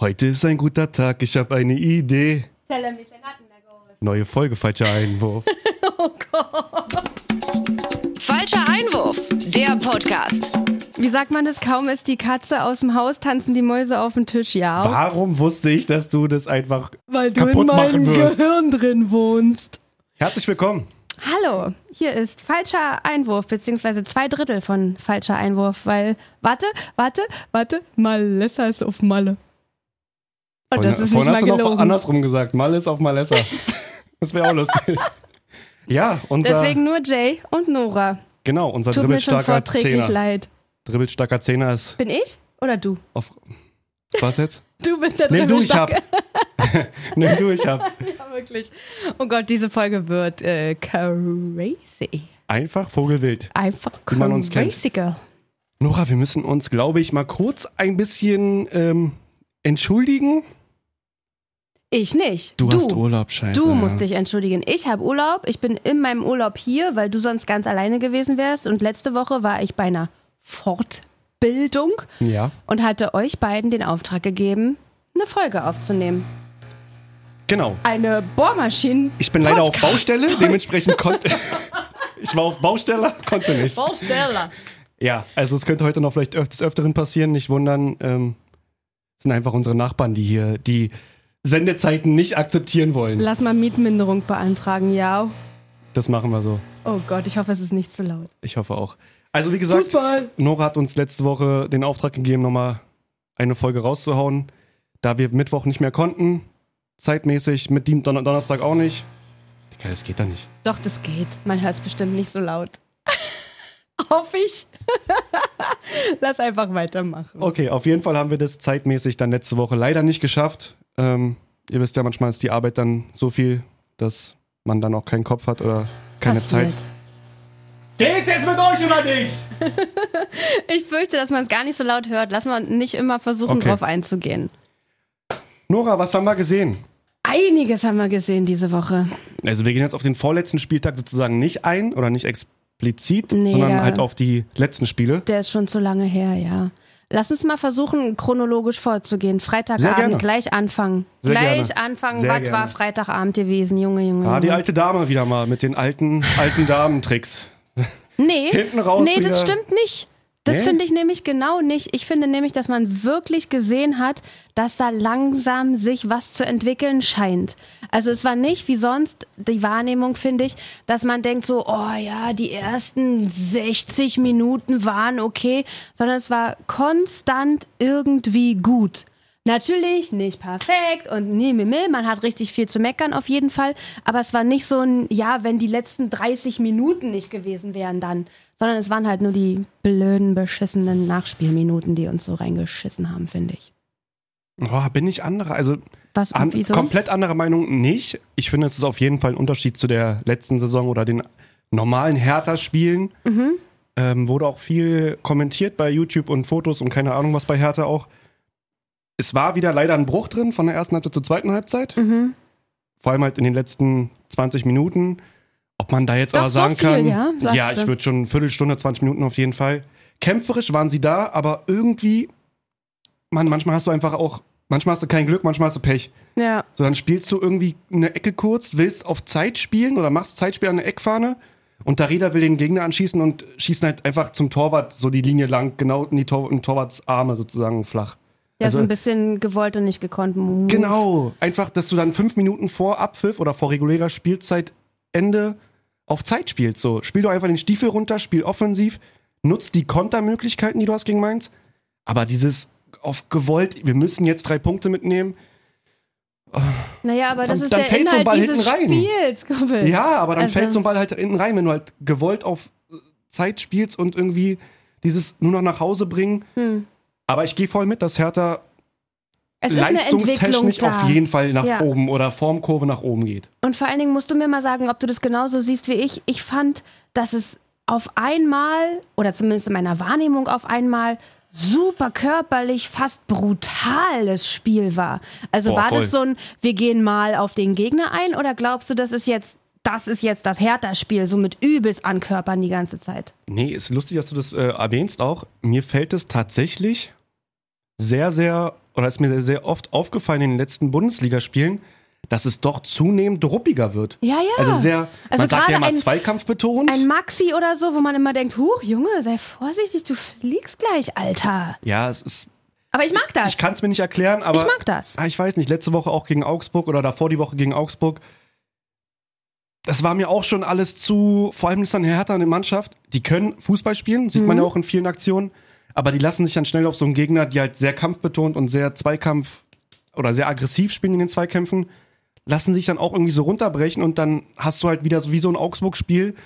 Heute ist ein guter Tag, ich habe eine Idee. Neue Folge, falscher Einwurf. Oh Gott. Falscher Einwurf, der Podcast. Wie sagt man das? Kaum ist die Katze aus dem Haus, tanzen die Mäuse auf den Tisch, ja. Warum wusste ich, dass du das einfach Weil du kaputt in machen meinem wirst? Gehirn drin wohnst. Herzlich willkommen. Hallo, hier ist falscher Einwurf, beziehungsweise zwei Drittel von falscher Einwurf, weil, warte, warte, warte, Malessa ist auf Malle. Und das ist nicht vorhin mal hast du noch andersrum gesagt. Mal ist auf Malessa. das wäre auch lustig. Ja, unser, Deswegen nur Jay und Nora. genau, unser Tut mir schon dribbelstarker Zehner. leid. Dribbelstarker Zehner ist Bin ich oder du? auf... Was jetzt? Du bist der Nimm du, ich hab. Nimm du, ich hab. Ja, wirklich. Oh Gott, diese Folge wird äh, crazy. Einfach Vogelwild. Einfach Wie man uns kennt. crazy, girl. Nora, wir müssen uns, glaube ich, mal kurz ein bisschen ähm, entschuldigen. Ich nicht. Du, hast Urlaub, scheiße. Du ja. musst dich entschuldigen. Ich habe Urlaub. Ich bin in meinem Urlaub hier, weil du sonst ganz alleine gewesen wärst. Und letzte Woche war ich bei einer Fortbildung Ja, und hatte euch beiden den Auftrag gegeben, eine Folge aufzunehmen. genau. Eine Bohrmaschinen. Ich bin leider auf. Baustelle, dementsprechend konnte. ich war auf Baustelle, konnte nicht. Baustelle. Ja, also es könnte heute noch vielleicht öf des Öfteren passieren, nicht wundern. Ähm, es sind einfach unsere Nachbarn, die hier die Sendezeiten nicht akzeptieren wollen. Lass mal Mietminderung beantragen, ja. Das machen wir so. Oh Gott, ich hoffe, es ist nicht zu laut. Ich hoffe auch. Also wie gesagt, Fußball. Nora hat uns letzte Woche den Auftrag gegeben, nochmal eine Folge rauszuhauen. Da wir Mittwoch nicht mehr konnten, zeitmäßig, mit Don Donnerstag auch nicht. Digga, das geht da nicht. Doch, das geht. Man hört es bestimmt nicht so laut. Hoffe ich. Lass einfach weitermachen. Okay, auf jeden Fall haben wir das zeitmäßig dann letzte Woche leider nicht geschafft. Ähm, ihr wisst ja, manchmal ist die Arbeit dann so viel, dass man dann auch keinen Kopf hat oder keine Passiert. Zeit. Geht's jetzt mit euch oder nicht? Ich fürchte, dass man es gar nicht so laut hört. Lass mal nicht immer versuchen, Okay. drauf einzugehen. Nora, was haben wir gesehen? Einiges haben wir gesehen diese Woche. Also wir gehen jetzt auf den vorletzten Spieltag sozusagen nicht ein oder nicht explizit, Nee, sondern halt auf die letzten Spiele. Der ist schon zu lange her, ja. Lass uns mal versuchen, chronologisch vorzugehen. Freitagabend gleich anfangen. Sehr gleich gerne. anfangen. Sehr Was gerne. war Freitagabend gewesen, Junge, Junge? Ah, die alte Dame wieder mal mit den alten, alten Damentricks. Nee, Hinten raus nee, das stimmt nicht. Das Nee? finde ich nämlich genau nicht. Ich finde nämlich, dass man wirklich gesehen hat, dass da langsam sich was zu entwickeln scheint. Also es war nicht wie sonst die Wahrnehmung, finde ich, dass man denkt so, oh ja, die ersten 60 Minuten waren okay, sondern es war konstant irgendwie gut. Natürlich nicht perfekt und nie mi, mi, man hat richtig viel zu meckern auf jeden Fall, aber es war nicht so ein, ja, wenn die letzten 30 Minuten nicht gewesen wären dann, sondern es waren halt nur die blöden, beschissenen Nachspielminuten, die uns so reingeschissen haben, finde ich. Oh, bin ich anderer. Also Was, an, komplett anderer Meinung nicht. Ich finde, es ist auf jeden Fall ein Unterschied zu der letzten Saison oder den normalen Hertha-Spielen. Mhm. Ähm, wurde auch viel kommentiert bei YouTube und Fotos und keine Ahnung was bei Hertha auch. Es war wieder leider ein Bruch drin von der ersten Halbzeit zur zweiten Halbzeit. Mhm. Vor allem halt in den letzten 20 Minuten. Ob man da jetzt Doch, aber so sagen viel, kann, ja, sagst ja, ich würde schon eine Viertelstunde, 20 Minuten auf jeden Fall. Kämpferisch waren sie da, aber irgendwie, man, manchmal hast du einfach auch, manchmal hast du kein Glück, manchmal hast du Pech. Ja, So, dann spielst du irgendwie eine Ecke kurz, willst auf Zeit spielen oder machst Zeitspiel an der Eckfahne und Darida will den Gegner anschießen und schießt halt einfach zum Torwart so die Linie lang, genau in die Tor in den Torwartsarme sozusagen flach. ja Also- so ein bisschen gewollt und nicht gekonnt. Move. Genau, einfach, dass du dann fünf Minuten vor Abpfiff oder vor regulärer Spielzeitende auf Zeit spielst. So, spiel doch einfach den Stiefel runter, spiel offensiv, nutz die Kontermöglichkeiten, die du hast gegen Mainz. Aber dieses auf gewollt, wir müssen jetzt drei Punkte mitnehmen. Naja, aber das Dann- ist dann der fällt so ein Inhalt Ball dieses hinten rein. Spiels. Ja, aber dann Also- fällt so ein Ball halt hinten rein, wenn du halt gewollt auf Zeit spielst und irgendwie dieses nur noch nach Hause bringen. Hm. Aber ich gehe voll mit, dass Hertha Es ist eine Entwicklung leistungstechnisch auf jeden Fall nach Ja. oben oder Formkurve nach oben geht. Und vor allen Dingen musst du mir mal sagen, ob du das genauso siehst wie ich. Ich fand, dass es auf einmal, oder zumindest in meiner Wahrnehmung auf einmal, super körperlich, fast brutales Spiel war. Also Boah, war voll. das so ein, wir gehen mal auf den Gegner ein, oder glaubst du, das ist jetzt, das ist jetzt das Hertha-Spiel, so mit übelst ankörpern die ganze Zeit? Nee, ist lustig, dass du das äh, erwähnst auch. Mir fällt es tatsächlich sehr, sehr oder ist mir sehr oft aufgefallen in den letzten Bundesligaspielen, dass es doch zunehmend ruppiger wird. Ja, ja. Also sehr, Also man sagt ja ein- Zweikampf betont. Ein Maxi oder so, wo man immer denkt, huch, Junge, sei vorsichtig, du fliegst gleich, Alter. ja, es ist, Aber ich mag das. ich kann es mir nicht erklären, aber Ich mag das. Ah, ich weiß nicht, letzte Woche auch gegen Augsburg oder davor die Woche gegen Augsburg. Das war mir auch schon alles zu, vor allem ist dann Hertha eine Mannschaft, die können Fußball spielen, sieht man Mhm. ja auch in vielen Aktionen, aber die lassen sich dann schnell auf so einen Gegner, die halt sehr kampfbetont und sehr Zweikampf oder sehr aggressiv spielen in den Zweikämpfen, lassen sich dann auch irgendwie so runterbrechen und dann hast du halt wieder so wie so ein Augsburg-Spiel,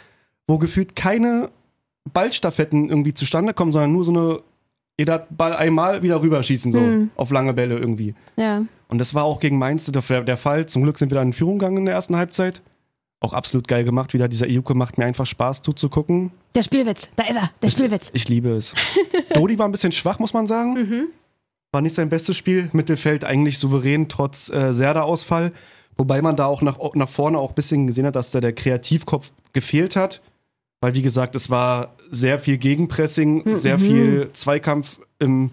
wo gefühlt keine Ballstaffetten irgendwie zustande kommen, sondern nur so eine, jeder Ball einmal wieder rüberschießen, so Mhm. auf lange Bälle irgendwie. Ja. Und das war auch gegen Mainz der, der Fall. Zum Glück sind wir da in Führung gegangen in der ersten Halbzeit. Auch absolut geil gemacht. Wieder dieser Iuke macht mir einfach Spaß zuzugucken. Der Spielwitz, da ist er, der Spielwitz. Ich liebe es. Dodi war ein bisschen schwach, muss man sagen. Mhm. War nicht sein bestes Spiel. Mittelfeld eigentlich souverän, trotz äh, Serda-Ausfall. Wobei man da auch nach, nach vorne auch ein bisschen gesehen hat, dass da der Kreativkopf gefehlt hat. Weil, wie gesagt, es war sehr viel Gegenpressing, Mhm. sehr viel Zweikampf im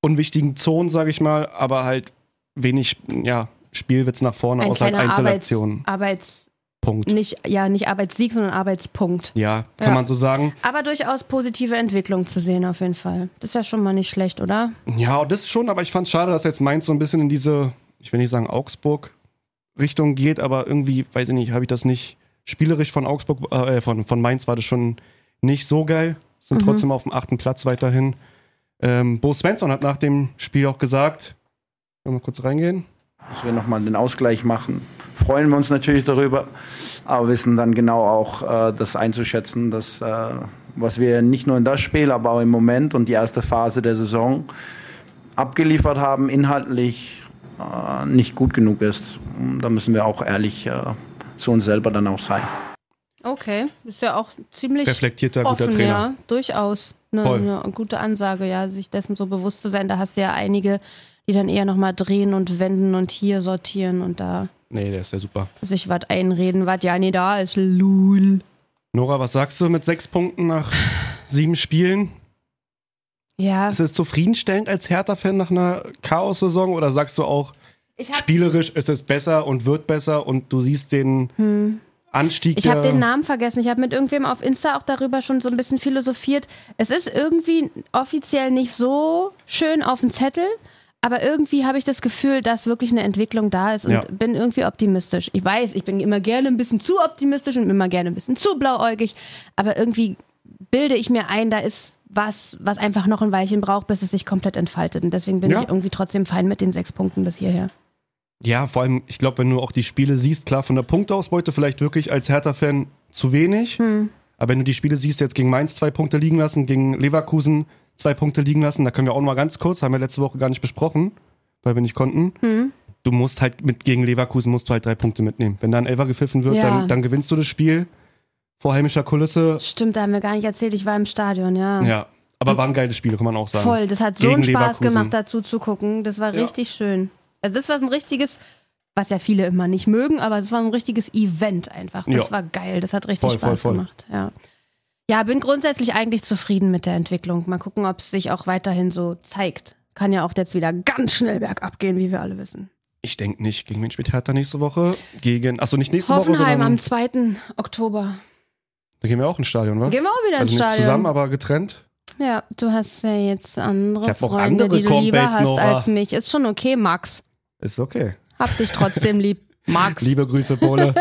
unwichtigen Zonen, sage ich mal, aber halt wenig ja, Spielwitz nach vorne, Ein außer halt kleiner Arbeits, Einzelaktionen. Arbeits, Punkt. nicht, ja, nicht Arbeitssieg, sondern Arbeitspunkt. Ja, kann Ja. man so sagen. Aber durchaus positive Entwicklung zu sehen, auf jeden Fall. Das ist ja schon mal nicht schlecht, oder? Ja, das schon, aber ich fand es schade, dass jetzt Mainz so ein bisschen in diese, ich will nicht sagen Augsburg-Richtung geht, aber irgendwie, weiß ich nicht, habe ich das nicht spielerisch von Augsburg, äh, von, von Mainz war das schon nicht so geil. Sind Mhm. trotzdem auf dem achten Platz weiterhin. Ähm, Bo Svensson hat nach dem Spiel auch gesagt, wollen wir mal kurz reingehen? dass wir nochmal den Ausgleich machen. Freuen wir uns natürlich darüber, aber wissen dann genau auch äh, das einzuschätzen, dass äh, was wir nicht nur in das Spiel, aber auch im Moment und die erste Phase der Saison abgeliefert haben, inhaltlich äh, nicht gut genug ist. Und da müssen wir auch ehrlich äh, zu uns selber dann auch sein. Okay, ist ja auch ziemlich Reflektierter, guter offen, Trainer. ja, durchaus. Eine, eine gute Ansage, ja, sich dessen so bewusst zu sein. Da hast du ja einige, die dann eher nochmal drehen und wenden und hier sortieren und da Nee, der ist ja super. sich was einreden, was ja nie da ist. Lul. Nora, was sagst du mit sechs Punkten nach sieben Spielen? Ja, Ist es zufriedenstellend als Hertha-Fan nach einer Chaos-Saison oder sagst du auch, ich habe spielerisch ist es besser und wird besser und du siehst den Anstieg Hm. ich hab der- den Namen vergessen. Ich habe mit irgendwem auf Insta auch darüber schon so ein bisschen philosophiert. Es ist irgendwie offiziell nicht so schön auf dem Zettel, aber irgendwie habe ich das Gefühl, dass wirklich eine Entwicklung da ist und Ja. bin irgendwie optimistisch. Ich weiß, ich bin immer gerne ein bisschen zu optimistisch und immer gerne ein bisschen zu blauäugig, aber irgendwie bilde ich mir ein, da ist was, was einfach noch ein Weilchen braucht, bis es sich komplett entfaltet. Und deswegen bin Ja. ich irgendwie trotzdem fein mit den sechs Punkten bis hierher. Ja, vor allem, ich glaube, wenn du auch die Spiele siehst, klar, von der Punkteausbeute vielleicht wirklich als Hertha-Fan zu wenig. Hm. Aber wenn du die Spiele siehst, jetzt gegen Mainz zwei Punkte liegen lassen, gegen Leverkusen zwei Punkte liegen lassen, da können wir auch noch mal ganz kurz, haben wir letzte Woche gar nicht besprochen, weil wir nicht konnten. Hm. Du musst halt mit gegen Leverkusen musst du halt drei Punkte mitnehmen. Wenn da ein Elfer gepfiffen wird, Ja. dann, dann gewinnst du das Spiel vor heimischer Kulisse. Stimmt, da haben wir gar nicht erzählt, ich war im Stadion, ja. Ja, aber war ein geiles Spiel, kann man auch sagen. Voll, das hat so einen Spaß Leverkusen. gemacht, dazu zu gucken. Das war Ja. richtig schön. Also das war so ein richtiges, was ja viele immer nicht mögen, aber es war ein richtiges Event einfach. Das Ja. war geil, das hat richtig Voll, voll, Spaß voll. gemacht. Ja. Ja, bin grundsätzlich eigentlich zufrieden mit der Entwicklung. Mal gucken, ob es sich auch weiterhin so zeigt. Kann ja auch jetzt wieder ganz schnell bergab gehen, wie wir alle wissen. Ich denke nicht. Gegen wen spielt Hertha nächste Woche? Gegen, achso, nicht nächste Hoffenheim Woche, am sondern 2. Oktober. da gehen wir auch ins Stadion, wa? Gehen wir auch wieder also ins Stadion. zusammen, aber getrennt. Ja, du hast ja jetzt andere Freunde, andere die du lieber hast Nora. als mich. Ist schon okay, Max. Ist okay. Hab dich trotzdem lieb, Max. Liebe Grüße, Pole.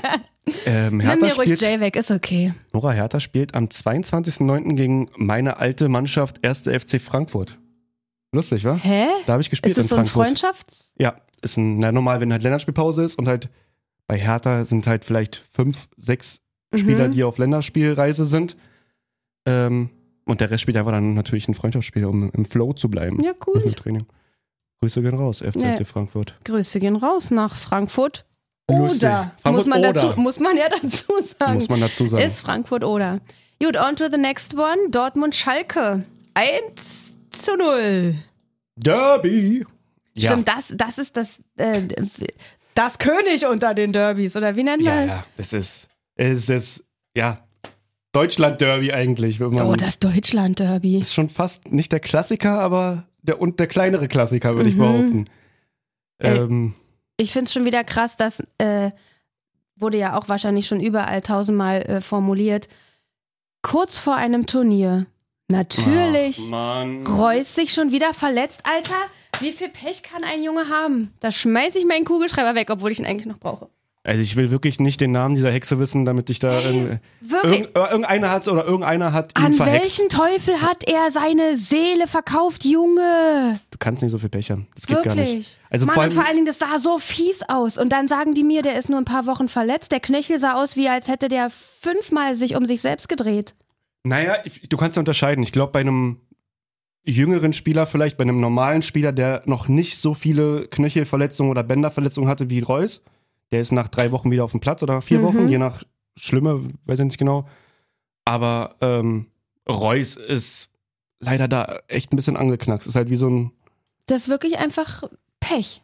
ähm, Nimm mir ruhig spielt, Jay weg, ist okay. Nora Hertha spielt am 22.09. gegen meine alte Mannschaft 1. FC Frankfurt. Lustig, wa? Hä? Da habe ich gespielt Ist das in so ein Frankfurt. Freundschafts... Ja, ist ein, na, normal, wenn halt Länderspielpause ist und halt bei Hertha sind halt vielleicht fünf, sechs Spieler, Mhm. die auf Länderspielreise sind. Ähm, und der Rest spielt einfach dann natürlich ein Freundschaftsspiel, um im Flow zu bleiben. Ja, cool. Im Training. Grüße gehen raus, FC Ja. Frankfurt. Grüße gehen raus nach Frankfurt. Lustig. Oder. Muss Frankfurt man, oder. dazu, muss man ja dazu sagen. Muss man dazu sagen. Ist Frankfurt oder. Gut, on to the next one. Dortmund-Schalke. 1 zu 0. Derby! Ja. Stimmt, das, das ist das, äh, das König unter den Derbys, oder wie nennt Ja, man? ja, es ist, es ist, ja, Deutschland-Derby eigentlich. Wenn man, Oh, das Deutschland-Derby. ist schon fast nicht der Klassiker, aber der, und der kleinere Klassiker, würde ich Mhm. behaupten. Ey. Ähm, Ich finde es schon wieder krass, das äh, wurde ja auch wahrscheinlich schon überall tausendmal äh, formuliert. Kurz vor einem Turnier. Natürlich. ach, Mann. Reus sich schon wieder verletzt. Alter, wie viel Pech kann ein Junge haben? Da schmeiß ich meinen Kugelschreiber weg, obwohl ich ihn eigentlich noch brauche. Also ich will wirklich nicht den Namen dieser Hexe wissen, damit ich da irgendwie. Irgend, irgendeiner hat oder irgendeiner hat ihn An verhext. welchen Teufel hat er seine Seele verkauft, Junge? Du kannst nicht so viel Pech haben. Das geht gar nicht. Wirklich. Also Mann, vor und allem, vor allen Dingen, das sah so fies aus. Und dann sagen die mir, der ist nur ein paar Wochen verletzt. Der Knöchel sah aus, wie als hätte der fünfmal sich um sich selbst gedreht. naja, ich, du kannst ja unterscheiden. Ich glaube, bei einem jüngeren Spieler, vielleicht bei einem normalen Spieler, der noch nicht so viele Knöchelverletzungen oder Bänderverletzungen hatte wie Reus, der ist nach drei Wochen wieder auf dem Platz oder nach vier Mhm. Wochen, je nach Schlimme, weiß ich nicht genau. Aber ähm, Reus ist leider da echt ein bisschen angeknackst. Ist halt wie so ein Das ist wirklich einfach Pech.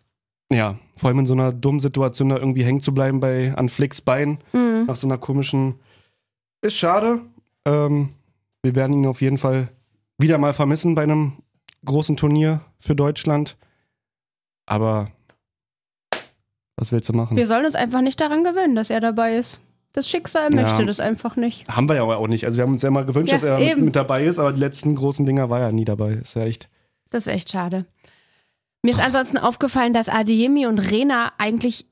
Ja, vor allem in so einer dummen Situation da irgendwie hängen zu bleiben bei an Flicks Bein Mhm. nach so einer komischen. Ist schade. Ähm, wir werden ihn auf jeden Fall wieder mal vermissen bei einem großen Turnier für Deutschland. Aber was willst du machen? Wir sollen uns einfach nicht daran gewöhnen, dass er dabei ist. Das Schicksal Ja. möchte das einfach nicht. Haben wir ja auch nicht. Also wir haben uns ja mal gewünscht, Ja, dass er mit, mit dabei ist, aber die letzten großen Dinger war er nie dabei. Ist ja echt. Das ist echt schade. Mir ist ansonsten aufgefallen, dass Adeyemi und Rena eigentlich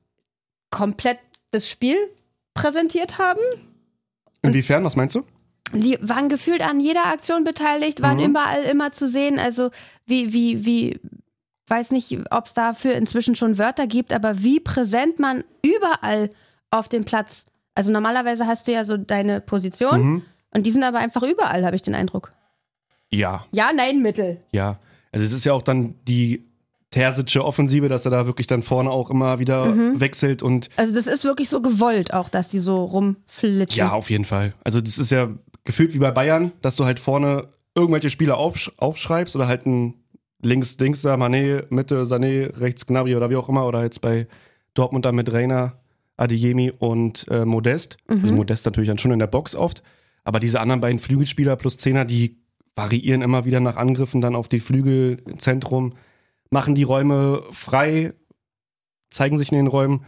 komplett das Spiel präsentiert haben. Inwiefern, was meinst du? Die waren gefühlt an jeder Aktion beteiligt, waren Mhm. überall immer zu sehen. Also wie, wie, wie, weiß nicht, ob es dafür inzwischen schon Wörter gibt, aber wie präsent man überall auf dem Platz. Also normalerweise hast du ja so deine Position Mhm. und die sind aber einfach überall, habe ich den Eindruck. Ja, Ja, nein, Mittel. Ja, also es ist ja auch dann die Tersitsche Offensive, dass er da wirklich dann vorne auch immer wieder Mhm. wechselt und Also das ist wirklich so gewollt auch, dass die so rumflitschen. ja, auf jeden Fall. Also das ist ja gefühlt wie bei Bayern, dass du halt vorne irgendwelche Spieler aufsch aufschreibst oder halt ein links, links da, Mané, Mitte, Sané, rechts Gnabry oder wie auch immer oder jetzt bei Dortmund dann mit Reina, Adeyemi und äh, Modest. Also Modest natürlich dann schon in der Box oft, aber diese anderen beiden Flügelspieler plus Zehner, die variieren immer wieder nach Angriffen dann auf die Flügelzentrum, machen die Räume frei, zeigen sich in den Räumen.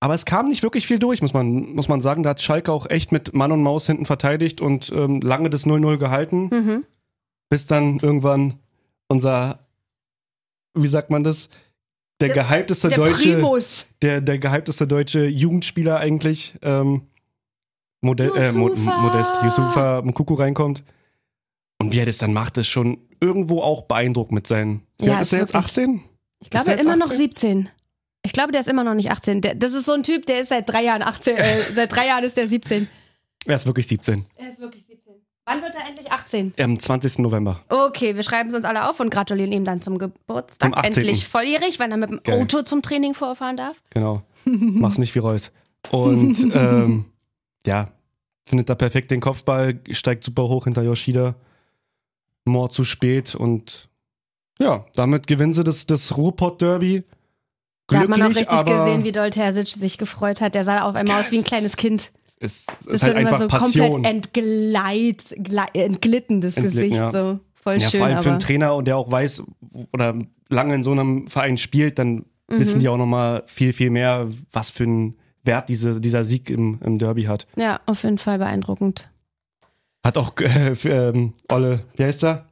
Aber es kam nicht wirklich viel durch, muss man, muss man sagen. Da hat Schalke auch echt mit Mann und Maus hinten verteidigt und ähm, lange das 0-0 gehalten, Mhm. bis dann irgendwann unser, wie sagt man das? Der, Der- gehypteste Der deutsche, Primus. der, der gehypteste deutsche Jugendspieler eigentlich, ähm, Mode äh, Yusufa! Modest, Yusufa Mkuku reinkommt. Und wie er das dann macht, ist schon irgendwo auch beeindruckend mit seinen. Ja, alt ist er jetzt? wirklich- 18? Ich glaube immer noch 18? 17. Ich glaube, der ist immer noch nicht 18. Der, das ist so ein Typ, der ist seit drei Jahren 18. Äh, seit drei Jahren ist der 17. Er ist wirklich 17. Er ist wirklich 17. Wann wird er endlich 18? Am 20. November. Okay, wir schreiben es uns alle auf und gratulieren ihm dann zum Geburtstag. Zum 18.. Endlich volljährig, wenn er mit dem Geil. Auto zum Training vorfahren darf. Genau. Mach's nicht wie Reus. Und ähm, ja, findet da perfekt den Kopfball, steigt super hoch hinter Yoshida. More zu spät und ja, damit gewinnen sie das, das Ruhrpott-Derby. Da hat man auch richtig gesehen, wie doll Terzic sich gefreut hat. Der sah auf einmal aus wie ein kleines Kind. Es, es Das ist halt immer einfach so Passion. komplett entgleit, glei- entglitten, das Entglitten, Gesicht. ja. So voll ja, schön. vor allem für aber einen Trainer und der auch weiß oder lange in so einem Verein spielt, dann Mhm. wissen die auch nochmal viel, viel mehr, was für einen Wert diese, dieser Sieg im, im Derby hat. ja, auf jeden Fall beeindruckend. Hat auch äh, für, ähm, Olle, wie heißt er?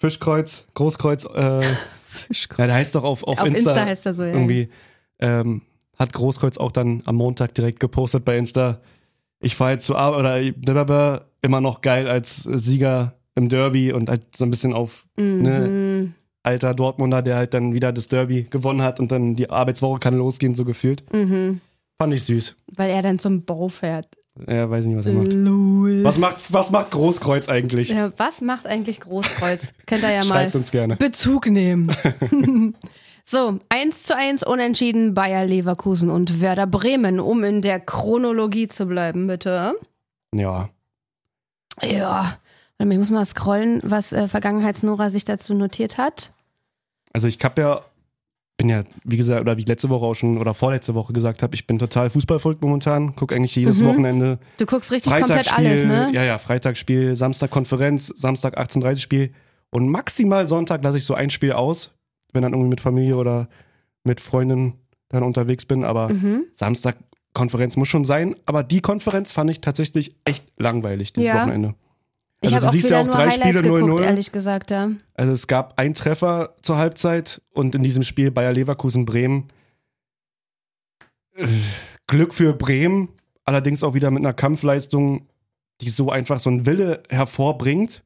Fischkreuz, Großkreuz, äh, ja, der heißt doch auf, auf, Auf Insta, Insta, heißt er so, ja. irgendwie. Ähm, hat Großkreuz auch dann am Montag direkt gepostet bei Insta. Ich fahre jetzt zur Arbeit oder blablabla, immer noch geil als Sieger im Derby und halt so ein bisschen auf ne, Mhm. alter Dortmunder, der halt dann wieder das Derby gewonnen hat und dann die Arbeitswoche kann losgehen, so gefühlt. Mhm. Fand ich süß. Weil er dann zum Bau fährt. Ja, weiß nicht, was er macht. Lol. Was macht, was macht Großkreuz eigentlich? Ja, was macht eigentlich Großkreuz? Könnt ihr ja mal Schreibt uns gerne. Bezug nehmen. so, 1 zu 1 unentschieden Bayer Leverkusen und Werder Bremen, um in der Chronologie zu bleiben, bitte. Ja. Ja. Ich muss mal scrollen, was äh, Vergangenheitsnora sich dazu notiert hat. Also ich habe ja, bin ja, wie gesagt, oder wie ich letzte Woche auch schon oder vorletzte Woche gesagt habe, ich bin total fußballverrückt momentan. Gucke eigentlich jedes Mhm. Wochenende. Du guckst richtig komplett alles, ne? Ja, ja, Freitagsspiel, Samstag Konferenz, Samstag 18.30 Spiel Und maximal Sonntag lasse ich so ein Spiel aus, wenn dann irgendwie mit Familie oder mit Freunden dann unterwegs bin. Aber Mhm. Samstag Konferenz muss schon sein. Aber die Konferenz fand ich tatsächlich echt langweilig dieses Ja. Wochenende. Ich Also habe du auch siehst ja auch drei Highlights Spiele geguckt, 0-0. ehrlich gesagt, ja. Also es gab einen Treffer zur Halbzeit und in diesem Spiel Bayer Leverkusen Bremen. äh, Glück für Bremen, allerdings auch wieder mit einer Kampfleistung, die so einfach so einen Wille hervorbringt.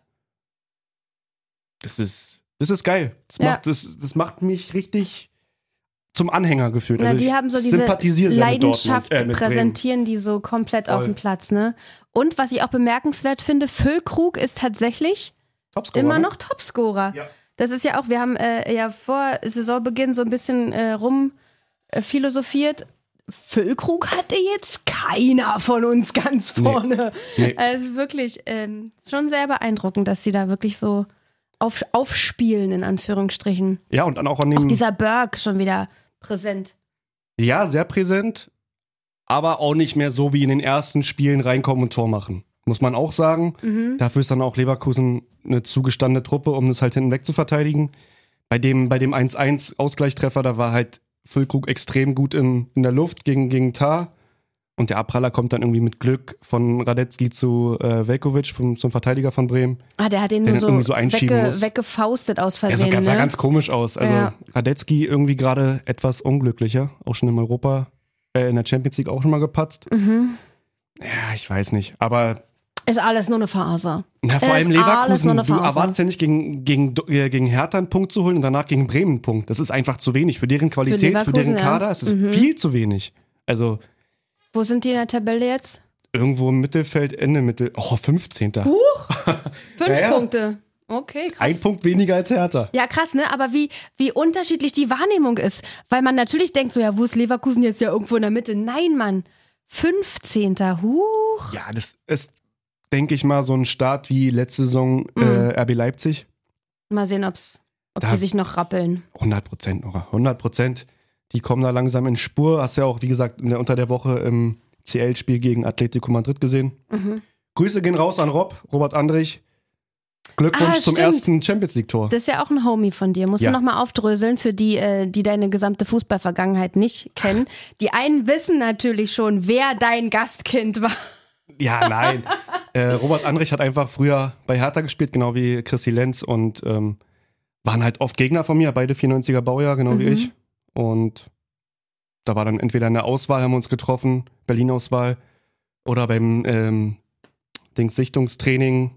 Das ist, das ist geil. Das, Ja. macht, das, das macht mich richtig zum Anhänger gefühlt. Na, Also die haben so diese sympathisiere sehr mit Dortmund, Leidenschaft, äh, präsentieren die so komplett auf Voll. dem Platz, ne? Und was ich auch bemerkenswert finde, Füllkrug ist tatsächlich Topscorer, immer ne? noch Topscorer. Ja. Das ist ja auch, wir haben äh, ja vor Saisonbeginn so ein bisschen äh, rum äh, philosophiert. Füllkrug hatte jetzt keiner von uns ganz Nee. vorne. Nee. Also wirklich, ähm, schon sehr beeindruckend, dass die da wirklich so auf, aufspielen, in Anführungsstrichen. Ja, und dann auch an Auch dem. dieser Berg schon wieder präsent. Ja, sehr präsent, aber auch nicht mehr so wie in den ersten Spielen reinkommen und Tor machen. Muss man auch sagen. Mhm. Dafür ist dann auch Leverkusen eine zugestandene Truppe, um das halt hinten weg zu verteidigen. Bei dem, bei dem 1-1 Ausgleichstreffer, da war halt Füllkrug extrem gut im, in der Luft gegen, gegen Tar. Und der Abpraller kommt dann irgendwie mit Glück von Radetzky zu äh, Velkovic, vom, zum Verteidiger von Bremen. Ah, der hat den nur so, so einschieben wegge weggefaustet aus Er Versehen. sah, sah ne? ganz komisch aus. Also Ja. Radetzky irgendwie gerade etwas unglücklicher. Auch schon im Europa, äh, in der Champions League auch schon mal gepatzt. mhm. Ja, ich weiß nicht. Aber Ist alles nur eine Phase. Na, vor allem ist alles nur Leverkusen, du erwartest ja nicht gegen, gegen, äh, gegen Hertha einen Punkt zu holen und danach gegen Bremen einen Punkt. Das ist einfach zu wenig. Für deren Qualität, für, Leverkusen, deren ja. Kader ist es Mhm. viel zu wenig. Also Wo sind die in der Tabelle jetzt? irgendwo im Mittelfeld, Ende Mittel. Oh, 15. Fünf Ja, ja. Punkte. Okay, krass. Ein Punkt weniger als Hertha. Ja, krass, ne? Aber wie, wie unterschiedlich die Wahrnehmung ist. Weil man natürlich denkt, so, ja, wo ist Leverkusen jetzt ja irgendwo in der Mitte? Nein, Mann. 15. Huch. Ja, das ist, denke ich mal, so ein Start wie letzte Saison äh, RB Leipzig. Mal sehen, ob's, ob Da- die sich noch rappeln. 100 Prozent, Nora. 100 Prozent. Die kommen da langsam in Spur. Hast ja auch, wie gesagt, der, unter der Woche im CL-Spiel gegen Atletico Madrid gesehen. Mhm. Grüße gehen raus an Rob, Robert Andrich. Glückwunsch Ah, zum ersten Champions League-Tor. Das ist ja auch ein Homie von dir. Musst Ja. du nochmal aufdröseln für die, äh, die deine gesamte Fußballvergangenheit nicht kennen. Die einen wissen natürlich schon, wer dein Gastkind war. Ja, nein. äh, Robert Andrich hat einfach früher bei Hertha gespielt, genau wie Chrissy Lenz und ähm, waren halt oft Gegner von mir, beide 94er Baujahr, genau wie Mhm. ich. Und da war dann entweder in der Auswahl, haben wir uns getroffen, Berlin-Auswahl, oder beim ähm, Dings Sichtungstraining,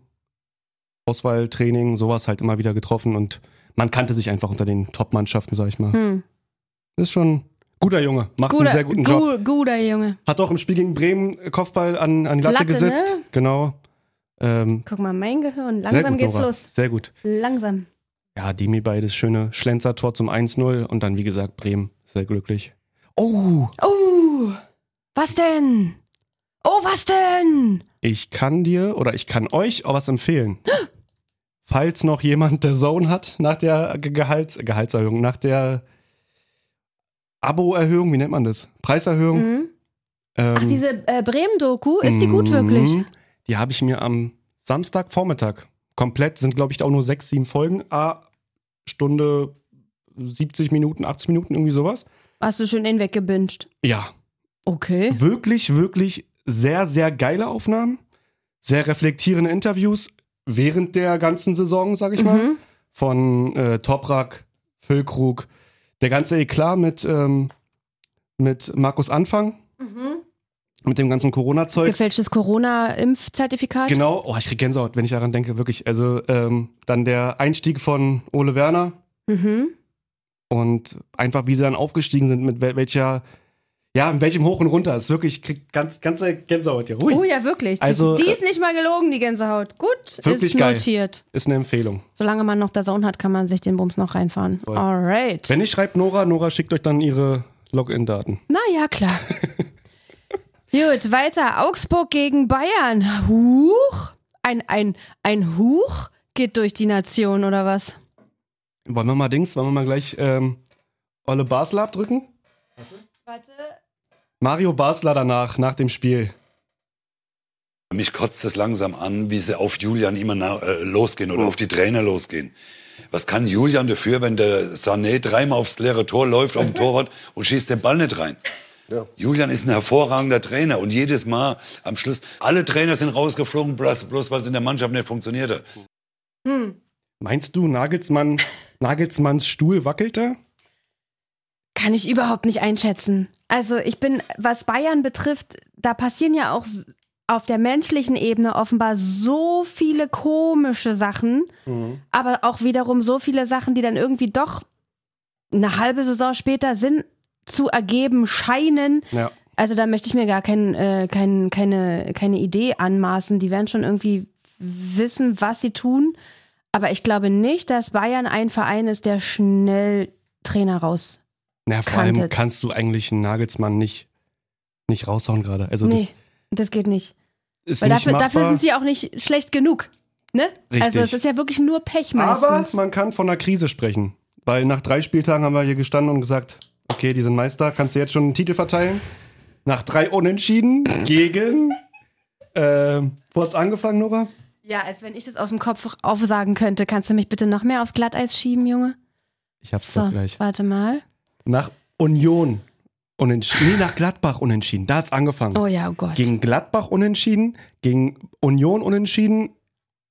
Auswahltraining, sowas halt immer wieder getroffen und man kannte sich einfach unter den Top-Mannschaften, sag ich mal. Hm. Ist schon guter Junge, macht Guter, einen sehr guten Job. gu- guter Junge. Hat auch im Spiel gegen Bremen Kopfball an, an die Latte, Latte, gesetzt. ne? Genau. Ähm, Guck mal, mein Gehirn. Langsam gut, geht's Nora. los. Sehr gut. Langsam. Ja, Demi bei das schöne Schlenzertor zum 1-0 und dann, wie gesagt, Bremen. Sehr glücklich. Oh, Oh, was denn? Oh, was denn? ich kann dir oder ich kann euch auch was empfehlen. Falls noch jemand der Zone hat nach der Ge- Gehalts Gehaltserhöhung, nach der Abo-Erhöhung, wie nennt man das? Preiserhöhung. Mhm. Ähm, Ach, diese äh, Bremen-Doku, ist die gut wirklich? Mhm. Die habe ich mir am Samstagvormittag komplett, sind glaube ich auch nur sechs, sieben Folgen, a Stunde 70 Minuten, 80 Minuten, irgendwie sowas. Hast du schon hinweggebinged? Ja, Okay. wirklich, wirklich sehr, sehr geile Aufnahmen, sehr reflektierende Interviews während der ganzen Saison, sag ich mal. Mhm. Von äh, Toprak, Füllkrug, der ganze Eklat mit, ähm, mit Markus Anfang, Mhm. Mit dem ganzen Corona-Zeug. Gefälschtes Corona-Impfzertifikat? Genau, oh, ich krieg Gänsehaut, wenn ich daran denke, wirklich. Also ähm, dann der Einstieg von Ole Werner Mhm. und einfach, wie sie dann aufgestiegen sind, mit wel welcher, ja, mit welchem Hoch und Runter. Ist wirklich, ich krieg ganz, ganze Gänsehaut hier. Hui. Oh ja, wirklich. Die, Also, die äh, ist nicht mal gelogen, die Gänsehaut. Gut, ist geil. notiert. Ist eine Empfehlung. Solange man noch der Zone hat, kann man sich den Bums noch reinfahren. Voll. Alright. Wenn nicht, schreibt Nora. Nora schickt euch dann ihre Login-Daten. Na ja, klar. Gut, weiter. Augsburg gegen Bayern. Huch. Ein, ein, ein Huch geht durch die Nation, oder was? Wollen wir mal Dings, wollen wir mal gleich ähm, Olle Basler abdrücken? Warte. Mario Basler danach, nach dem Spiel. Mich kotzt es langsam an, wie sie auf Julian immer na, äh, losgehen oder auf die Trainer losgehen. Was kann Julian dafür, wenn der Sané dreimal aufs leere Tor läuft, auf dem Torwart und schießt den Ball nicht rein? Ja. Julian ist ein hervorragender Trainer und jedes Mal am Schluss, alle Trainer sind rausgeflogen, bloß, bloß weil es in der Mannschaft nicht funktioniert hat. Hm. Meinst du, Nagelsmann, Nagelsmanns Stuhl wackelt da? Kann ich überhaupt nicht einschätzen. Also ich bin, was Bayern betrifft, da passieren ja auch auf der menschlichen Ebene offenbar so viele komische Sachen, aber auch wiederum so viele Sachen, die dann irgendwie doch eine halbe Saison später Sinn zu ergeben scheinen. Ja. Also da möchte ich mir gar kein, äh, kein, keine, keine Idee anmaßen. Die werden schon irgendwie wissen, was sie tun. Aber ich glaube nicht, dass Bayern ein Verein ist, der schnell Trainer raus. Na, vor allem kannst du eigentlich einen Nagelsmann nicht, nicht raushauen gerade. Also nee, das geht nicht. das ist Weil nicht dafür, dafür sind sie auch nicht schlecht genug. Ne? Richtig. Also es ist ja wirklich nur Pech meistens. Aber man kann von einer Krise sprechen. Weil nach drei Spieltagen haben wir hier gestanden und gesagt, okay, die sind Meister, kannst du jetzt schon einen Titel verteilen? Nach drei Unentschieden gegen. Ähm, wo hat's angefangen, Nora? ja, als wenn ich das aus dem Kopf aufsagen könnte. Kannst du mich bitte noch mehr aufs Glatteis schieben, Junge? Ich hab's So, doch gleich. warte mal. Nach Union unentschieden. Nee, nach Gladbach unentschieden. Da hat's angefangen. Oh ja, oh Gott. Gegen Gladbach unentschieden, gegen Union unentschieden,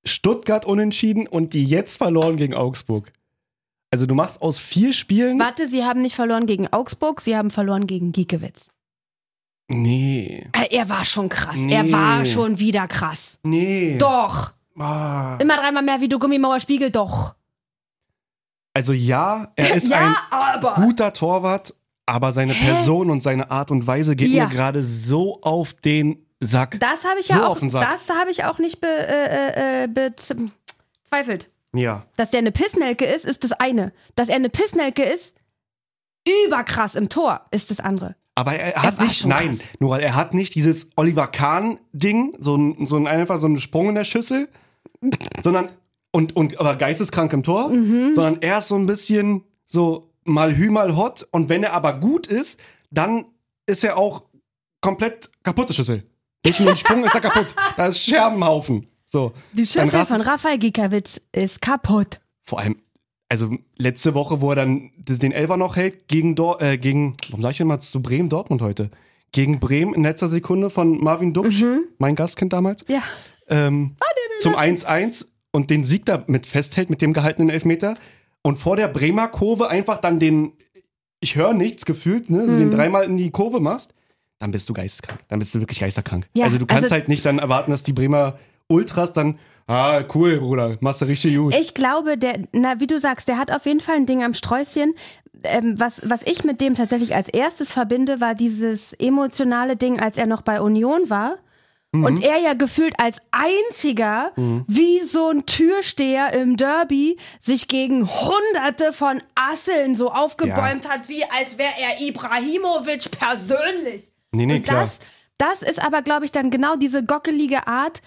Stuttgart unentschieden und die jetzt verloren gegen Augsburg. Also du machst aus vier Spielen. Warte, sie haben nicht verloren gegen Augsburg, sie haben verloren gegen Giekewitz. Nee. Äh, Er war schon krass. Nee. Er war schon wieder krass. Nee. Doch. Ah. Immer dreimal mehr wie du Gummimauerspiegel, doch. Also ja, er ist ja, ein aber. guter Torwart, aber seine Person und seine Art und Weise geht Ja. mir gerade so auf den Sack. Das habe ich So ja auch, das habe ich auch nicht be, äh, äh, bezweifelt. Ja. Dass der eine Pissnelke ist, ist das eine. Dass er eine Pissnelke ist, überkrass im Tor, ist das andere. Aber er hat war nicht, nein, krass. nur weil er hat nicht dieses Oliver Kahn-Ding, so ein, so ein einfach so einen Sprung in der Schüssel, sondern, und, und, aber geisteskrank im Tor, Mhm. sondern er ist so ein bisschen so mal hü, mal hot und wenn er aber gut ist, dann ist er auch komplett kaputte Schüssel. Nicht nur ein Sprung ist er kaputt. Da ist Scherbenhaufen. So. Die Schüssel von Rafael Giekewitsch ist kaputt. Vor allem, also letzte Woche, wo er dann den Elfer noch hält, gegen, Dor äh, gegen warum sag ich denn mal zu Bremen, Dortmund heute? Gegen Bremen in letzter Sekunde von Marvin Duksch, mein Gastkind damals, Ja. ähm, zum 1-1 und den Sieg da mit festhält, mit dem gehaltenen Elfmeter. Und vor der Bremer Kurve einfach dann den, ich höre nichts gefühlt, ne, also den dreimal in die Kurve machst, dann bist du geisteskrank. Dann bist du wirklich geisterkrank. Ja, also du kannst also- halt nicht dann erwarten, dass die Bremer Ultras dann, ah, cool, Bruder, machst du richtig gut. Ich glaube, der, na, wie du sagst, der hat auf jeden Fall ein Ding am Sträußchen. Ähm, was, was ich mit dem tatsächlich als erstes verbinde, war dieses emotionale Ding, als er noch bei Union war. Und er ja gefühlt als einziger, wie so ein Türsteher im Derby, sich gegen hunderte von Asseln so aufgebäumt hat, wie als wäre er Ibrahimovic persönlich. Nee, nee, Und klar. das, das ist aber, glaube ich, dann genau diese gockelige Art,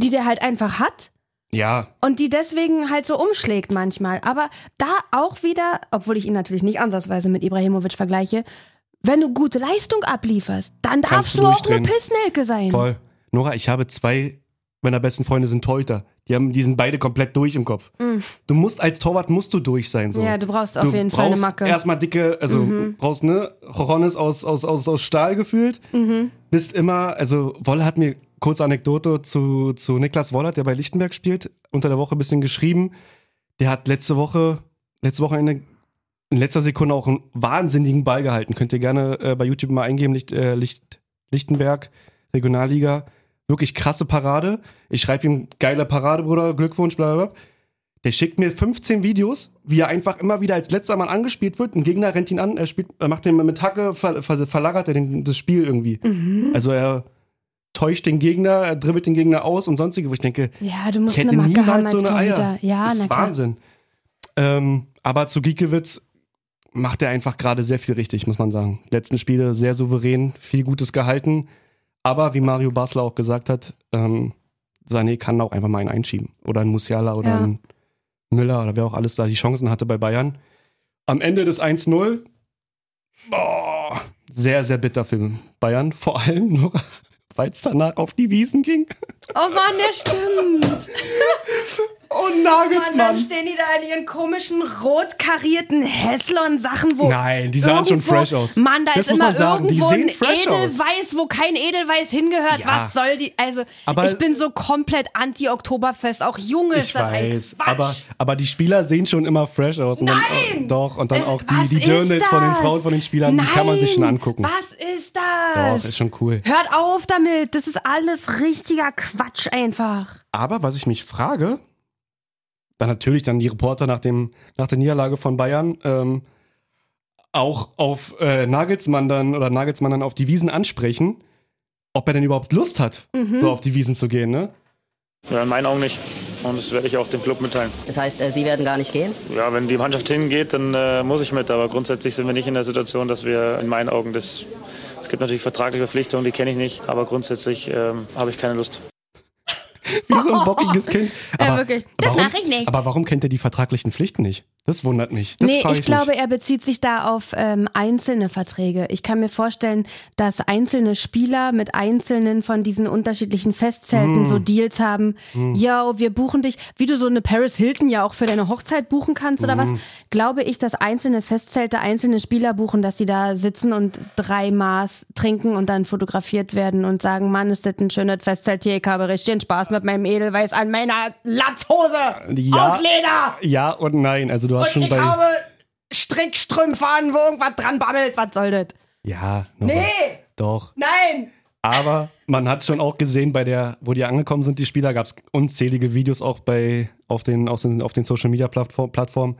die der halt einfach hat ja, und die deswegen halt so umschlägt manchmal. Aber da auch wieder, obwohl ich ihn natürlich nicht ansatzweise mit Ibrahimovic vergleiche, wenn du gute Leistung ablieferst, dann darfst du du auch eine. Pissnelke sein. Voll. Nora, ich habe zwei meiner besten Freunde sind Torhüter. Die, haben, die sind beide komplett durch im Kopf. Du musst als Torwart musst du durch sein. So. Mm. Ja, du brauchst auf jeden Fall eine Macke. Mhm. Erstmal dicke, also brauchst ne, Rones aus, aus, aus, aus Stahl gefühlt. Mhm. Bist immer, also Wolle hat mir, kurze Anekdote zu, zu Niklas Wollert, der bei Lichtenberg spielt, unter der Woche ein bisschen geschrieben. Der hat letzte Woche, letzte Wochenende in letzter Sekunde auch einen wahnsinnigen Ball gehalten. Könnt ihr gerne äh, bei YouTube mal eingeben, Licht, äh, Licht, Lichtenberg, Regionalliga. Wirklich krasse Parade. Ich schreibe ihm, geile Parade, Bruder, Glückwunsch, bla bla bla. Der schickt mir 15 Videos, wie er einfach immer wieder als letzter Mann angespielt wird. Ein Gegner rennt ihn an, er, spielt, er macht den mit Hacke, ver, ver, verlagert er den, das Spiel irgendwie. Mhm. Also er täuscht den Gegner, er dribbelt den Gegner aus und sonstige, wo ich denke, Ja, du ich musst hätte eine Macke haben als so eine Eier. Ja, das ist. Wahnsinn. Ähm, aber zu Giekewitz macht er einfach gerade sehr viel richtig, muss man sagen. Letzten Spiele sehr souverän, viel Gutes gehalten. Aber wie Mario Basler auch gesagt hat, ähm, Sané kann auch einfach mal einen einschieben. Oder ein Musiala oder Ja. ein Müller oder wer auch alles da die Chancen hatte bei Bayern. Am Ende des 1-0, boah, sehr, sehr bitter für Bayern. Vor allem, Nora, weil es danach auf die Wiesen ging. Oh Mann, der stimmt. Oh, Und dann Nagelsmann. stehen die da in ihren komischen rot karierten Heslon-Sachen, wo. Nein, die sahen schon irgendwo- fresh aus. Mann, da Das ist immer sagen, irgendwo ein fresh aus. Edelweiß, wo kein Edelweiß hingehört. Ja. Was soll die? Also, Aber- ich bin so komplett anti-Oktoberfest. Auch Junge ist das ein weiß, Quatsch. aber, aber die Spieler sehen schon immer fresh aus. Und Nein! Dann, äh, doch, und dann Es- auch die, die Dirndls von den? Frauen von den Spielern, die kann man sich schon Nein, angucken. Was ist das? Doch, ist schon cool. Hört auf damit. Das ist alles richtiger Quatsch einfach. Aber was ich mich frage, dann natürlich dann die Reporter nach, dem, nach der Niederlage von Bayern ähm, auch auf äh, Nagelsmann dann oder Nagelsmann dann auf die Wiesen ansprechen, ob er denn überhaupt Lust hat, Mhm. so auf die Wiesen zu gehen, ne? Ja, in meinen Augen nicht. Und das werde ich auch dem Club mitteilen. Das heißt, äh, Sie werden gar nicht gehen? Ja, wenn die Mannschaft hingeht, dann äh, muss ich mit. Aber grundsätzlich sind wir nicht in der Situation, dass wir in meinen Augen das. Es gibt natürlich vertragliche Verpflichtungen, die kenne ich nicht. Aber grundsätzlich ähm, habe ich keine Lust. Wie so ein bockiges Kind. Ja, wirklich. Das warum, mach ich nicht. Aber warum kennt er die vertraglichen Pflichten nicht? Das wundert mich. Das nee, ich, mich. glaube, er bezieht sich da auf ähm, einzelne Verträge. Ich kann mir vorstellen, dass einzelne Spieler mit einzelnen von diesen unterschiedlichen Festzelten Hm. so Deals haben. Yo, wir buchen dich, wie du so eine Paris Hilton ja auch für deine Hochzeit buchen kannst oder Hm. was. Glaube ich, dass einzelne Festzelte einzelne Spieler buchen, dass die da sitzen und drei Maß trinken und dann fotografiert werden und sagen, Mann, ist das ein schönes Festzelt hier, ich habe richtig Spaß mit meinem Edelweiß an meiner Latzhose Ja. aus Leder. Ja und nein. Also du hast Und schon ich bei. habe Strickstrümpfe an, wo irgendwas dran babbelt. Was soll das? Ja, Nora, Nee, doch. nein. Aber man hat schon auch gesehen, bei der, wo die angekommen sind, die Spieler, gab es unzählige Videos auch bei auf den, auf den, auf den Social Media Plattform, Plattformen.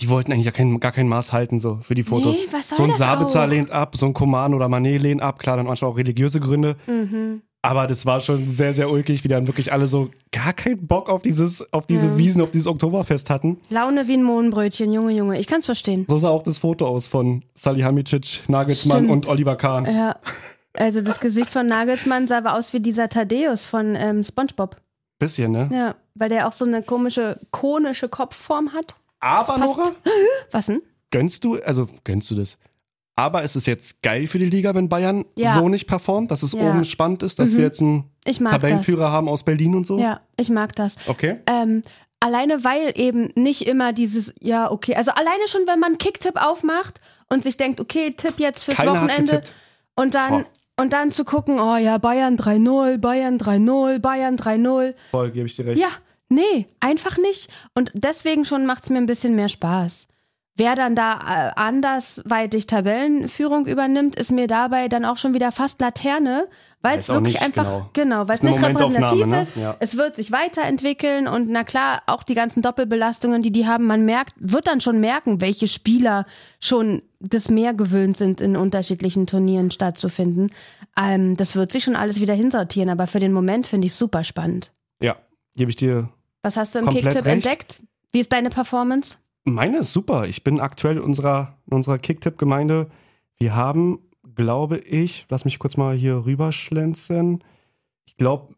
Die wollten eigentlich gar kein, gar kein Maß halten, so für die Fotos. Nee, was soll so ein das Sabitzer auch? lehnt ab, so ein Koman oder Manet lehnt ab, klar, dann manchmal auch religiöse Gründe. Mhm. Aber das war schon sehr, sehr ulkig, wie dann wirklich alle so gar keinen Bock auf dieses, auf diese Wiesen, auf dieses Oktoberfest hatten. Laune wie ein Mohnbrötchen, Junge, Junge. Ich kann's verstehen. So sah auch das Foto aus von Salihamidzic, Nagelsmann Stimmt. und Oliver Kahn. Ja. Also das Gesicht von Nagelsmann sah aus wie dieser Thaddeus von ähm, SpongeBob. Bisschen, ne? Ja, weil der auch so eine komische, konische Kopfform hat. Aber. Nora, Was denn? gönnst du, also gönnst du das? Aber ist es jetzt geil für die Liga, wenn Bayern Ja. so nicht performt, dass es Ja. oben spannend ist, dass wir jetzt einen Ich mag Tabellenführer haben aus Berlin und so? das. Ja, ich mag das. Okay. Ähm, alleine weil eben nicht immer dieses, ja, okay, also alleine schon, wenn man Kicktipp aufmacht und sich denkt, okay, Tipp jetzt fürs Keiner Wochenende und dann Oh. und dann zu gucken, oh ja, Bayern 3-0, Bayern 3-0, Bayern 3-0. Voll, gebe ich dir recht. Ja, nee, einfach nicht. Und deswegen schon macht's mir ein bisschen mehr Spaß. Wer dann da äh, andersweitig Tabellenführung übernimmt, ist mir dabei dann auch schon wieder fast Laterne, weil es wirklich einfach, genau. genau, weil es nicht repräsentativ ne? ist. Ja. Es wird sich weiterentwickeln und na klar, auch die ganzen Doppelbelastungen, die die haben, man merkt, wird dann schon merken, welche Spieler schon das mehr gewöhnt sind, in unterschiedlichen Turnieren stattzufinden. Ähm, das wird sich schon alles wieder hinsortieren, aber für den Moment finde ich super spannend. Ja, gebe ich dir. Was hast du im Kicktipp recht. entdeckt? Wie ist deine Performance? Meine ist super. Ich bin aktuell in unserer, in unserer Kicktipp-Gemeinde. Wir haben, glaube ich, lass mich kurz mal hier rüberschlänzen. Ich glaube,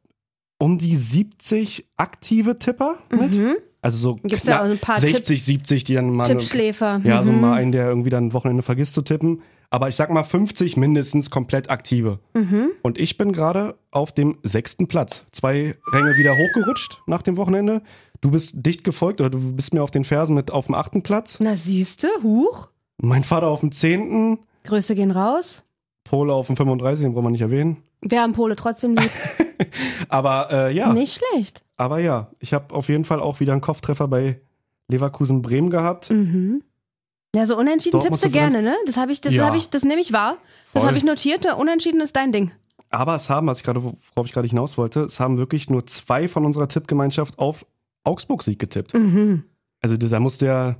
um die 70 aktive Tipper mit. Mhm. Also so Gibt's knapp auch ein paar 60, 70, die dann mal. Tippschläfer. Ja, so Mhm. mal einen, der irgendwie dann Wochenende vergisst zu tippen. Aber ich sag mal 50 mindestens komplett aktive. Mhm. Und ich bin gerade auf dem sechsten Platz. Zwei Ränge wieder hochgerutscht nach dem Wochenende. Du bist dicht gefolgt oder du bist mir auf den Fersen mit auf dem achten Platz. Na siehste, huch. Mein Vater auf dem zehnten. Grüße gehen raus. Pole auf dem 35, den brauchen wir nicht erwähnen. Wir haben Pole trotzdem lieb. Aber äh, ja, Nicht schlecht. aber ja, ich habe auf jeden Fall auch wieder einen Kopftreffer bei Leverkusen Bremen gehabt. Mhm. Ja, so unentschieden Dortmund tippst du gerne, ne? Das habe ich, das Ja. habe ich, das nehme ich wahr. Das habe ich notiert. Unentschieden ist dein Ding. Aber es haben, was ich gerade, worauf ich gerade hinaus wollte, es haben wirklich nur zwei von unserer Tippgemeinschaft auf Augsburg-Sieg getippt. Mhm. Also da musste ja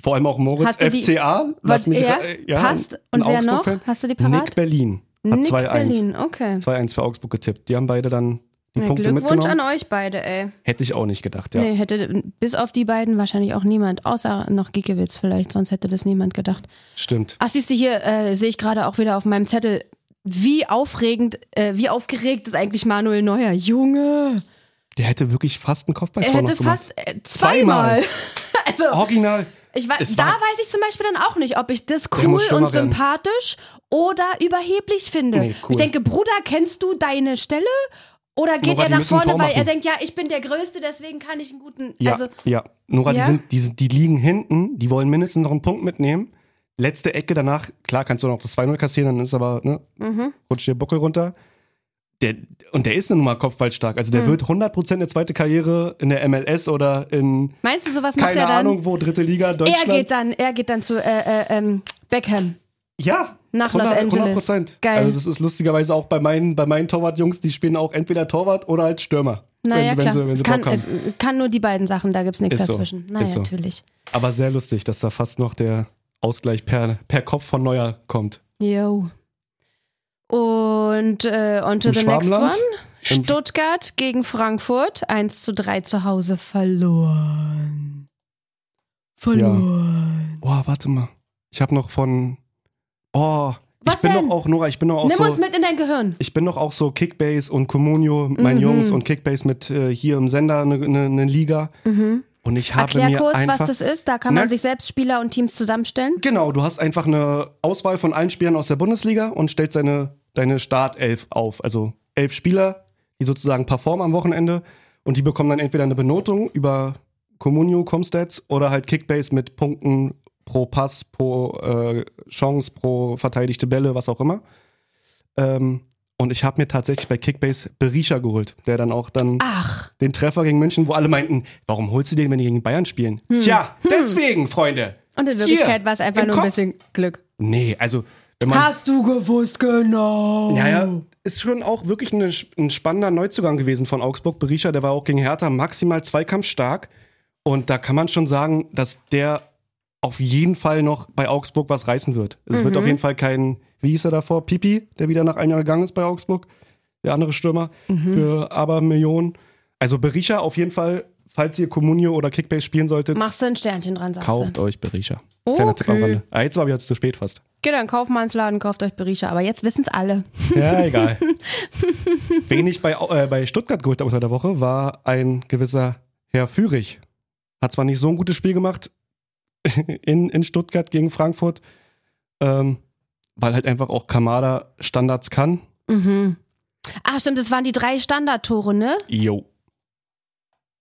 vor allem auch Moritz Hast du die- FCA, Was, mich ja, ja, passt. ein Und wer noch? Hast du die Nick parat? Berlin hat Nick 2-1. Berlin, okay. 2-1 für Augsburg getippt. Die haben beide dann die Ja, Punkte Glückwunsch an euch beide, ey. Hätte ich auch nicht gedacht, ja. Nee, hätte bis auf die beiden wahrscheinlich auch niemand, außer noch Giekewitz vielleicht, sonst hätte das niemand gedacht. Stimmt. Ach, siehst du hier, äh, sehe ich gerade auch wieder auf meinem Zettel, wie aufregend, äh, wie aufgeregt ist eigentlich Manuel Neuer. Junge! Der hätte wirklich fast einen Kopfballtor Er hätte fast äh, zweimal. also, Original. ich weiß, da weiß ich zum Beispiel dann auch nicht, ob ich das cool und werden. sympathisch oder überheblich finde. Nee, cool. Ich denke, Bruder, kennst du deine Stelle? Oder geht Nora, er nach vorne, weil er denkt, ja, ich bin der Größte, deswegen kann ich einen guten. Ja, Also, ja. Nora, Ja? Die, sind, die, sind, die liegen hinten, die wollen mindestens noch einen Punkt mitnehmen. Letzte Ecke danach, klar kannst du noch das 2-0 kassieren, dann ist aber, ne, mhm. rutscht der Buckel runter. Der, und der ist nun mal kopfballstark. Also der wird 100% eine zweite Karriere in der MLS oder in, meinst du, sowas macht keine er dann? Ahnung wo, dritte Liga, Deutschland. Er geht dann, er geht dann zu äh, äh, ähm, Beckham. Ja. Nach Los Angeles. 100%. Geil. Also das ist lustigerweise auch bei meinen, bei meinen Torwartjungs, die spielen auch entweder Torwart oder als Stürmer. Naja, wenn sie, wenn sie, wenn es, sie kann, Bock haben. es kann nur die beiden Sachen, da gibt's nichts Ist so. dazwischen. Naja, Ist so. natürlich. Aber sehr lustig, dass da fast noch der Ausgleich per, per Kopf von Neuer kommt. Yo. Und äh, on to Im the next one. Stuttgart gegen Frankfurt. 1 zu 3 zu Hause verloren. Verloren. Oh, warte mal. Ich habe noch von. Oh, Was ich bin denn? doch auch, Nora, ich bin doch auch Nimm so. uns mit in dein Gehirn. Ich bin doch auch so Kickbase und Communio mit meinen Mhm. Jungs und Kickbase mit äh, hier im Sender eine ne, ne Liga. Und ich habe Erklär mir kurz, einfach. was das ist. Da kann man sich selbst Spieler und Teams zusammenstellen. Genau, du hast einfach eine Auswahl von allen Spielern aus der Bundesliga und stellst deine, deine Startelf auf. Also elf Spieler, die sozusagen performen am Wochenende und die bekommen dann entweder eine Benotung über Communio, Comstats oder halt Kickbase mit Punkten pro Pass, pro äh, Chance, pro verteidigte Bälle, was auch immer. Ähm, und ich habe mir tatsächlich bei Kickbase Berisha geholt, der dann auch dann Ach, den Treffer gegen München, wo alle meinten, warum holst du den, wenn die gegen Bayern spielen? Tja, deswegen, Freunde. und in Wirklichkeit war es einfach nur ein bisschen Glück. Nee, also wenn man. Hast du gewusst, genau. Ja, ja, ist schon auch wirklich eine, ein spannender Neuzugang gewesen von Augsburg. Berisha, der war auch gegen Hertha maximal zweikampfstark. Und da kann man schon sagen, dass der auf jeden Fall noch bei Augsburg was reißen wird. Es wird auf jeden Fall kein, wie hieß er davor? Pipi, der wieder nach einem Jahr gegangen ist bei Augsburg. Der andere Stürmer für aber Millionen. Also Berisha auf jeden Fall, falls ihr Communio oder Kickbase spielen solltet, Machst du ein Sternchen dran, sagst kauft du. euch Berisha. Kleiner Tipp am Okay. Rande. Ah, jetzt war wieder zu spät fast. Geht dann Kaufmannsladen, kauft euch Berisha. Aber jetzt wissen's alle. Ja, egal. Wen ich bei, äh, bei Stuttgart geholt habe unter der Woche, war ein gewisser Herr Führig. Hat zwar nicht so ein gutes Spiel gemacht in, in Stuttgart gegen Frankfurt, ähm, weil halt einfach auch Kamada Standards kann. Mhm. Ach stimmt, das waren die drei Standardtore, ne? Jo.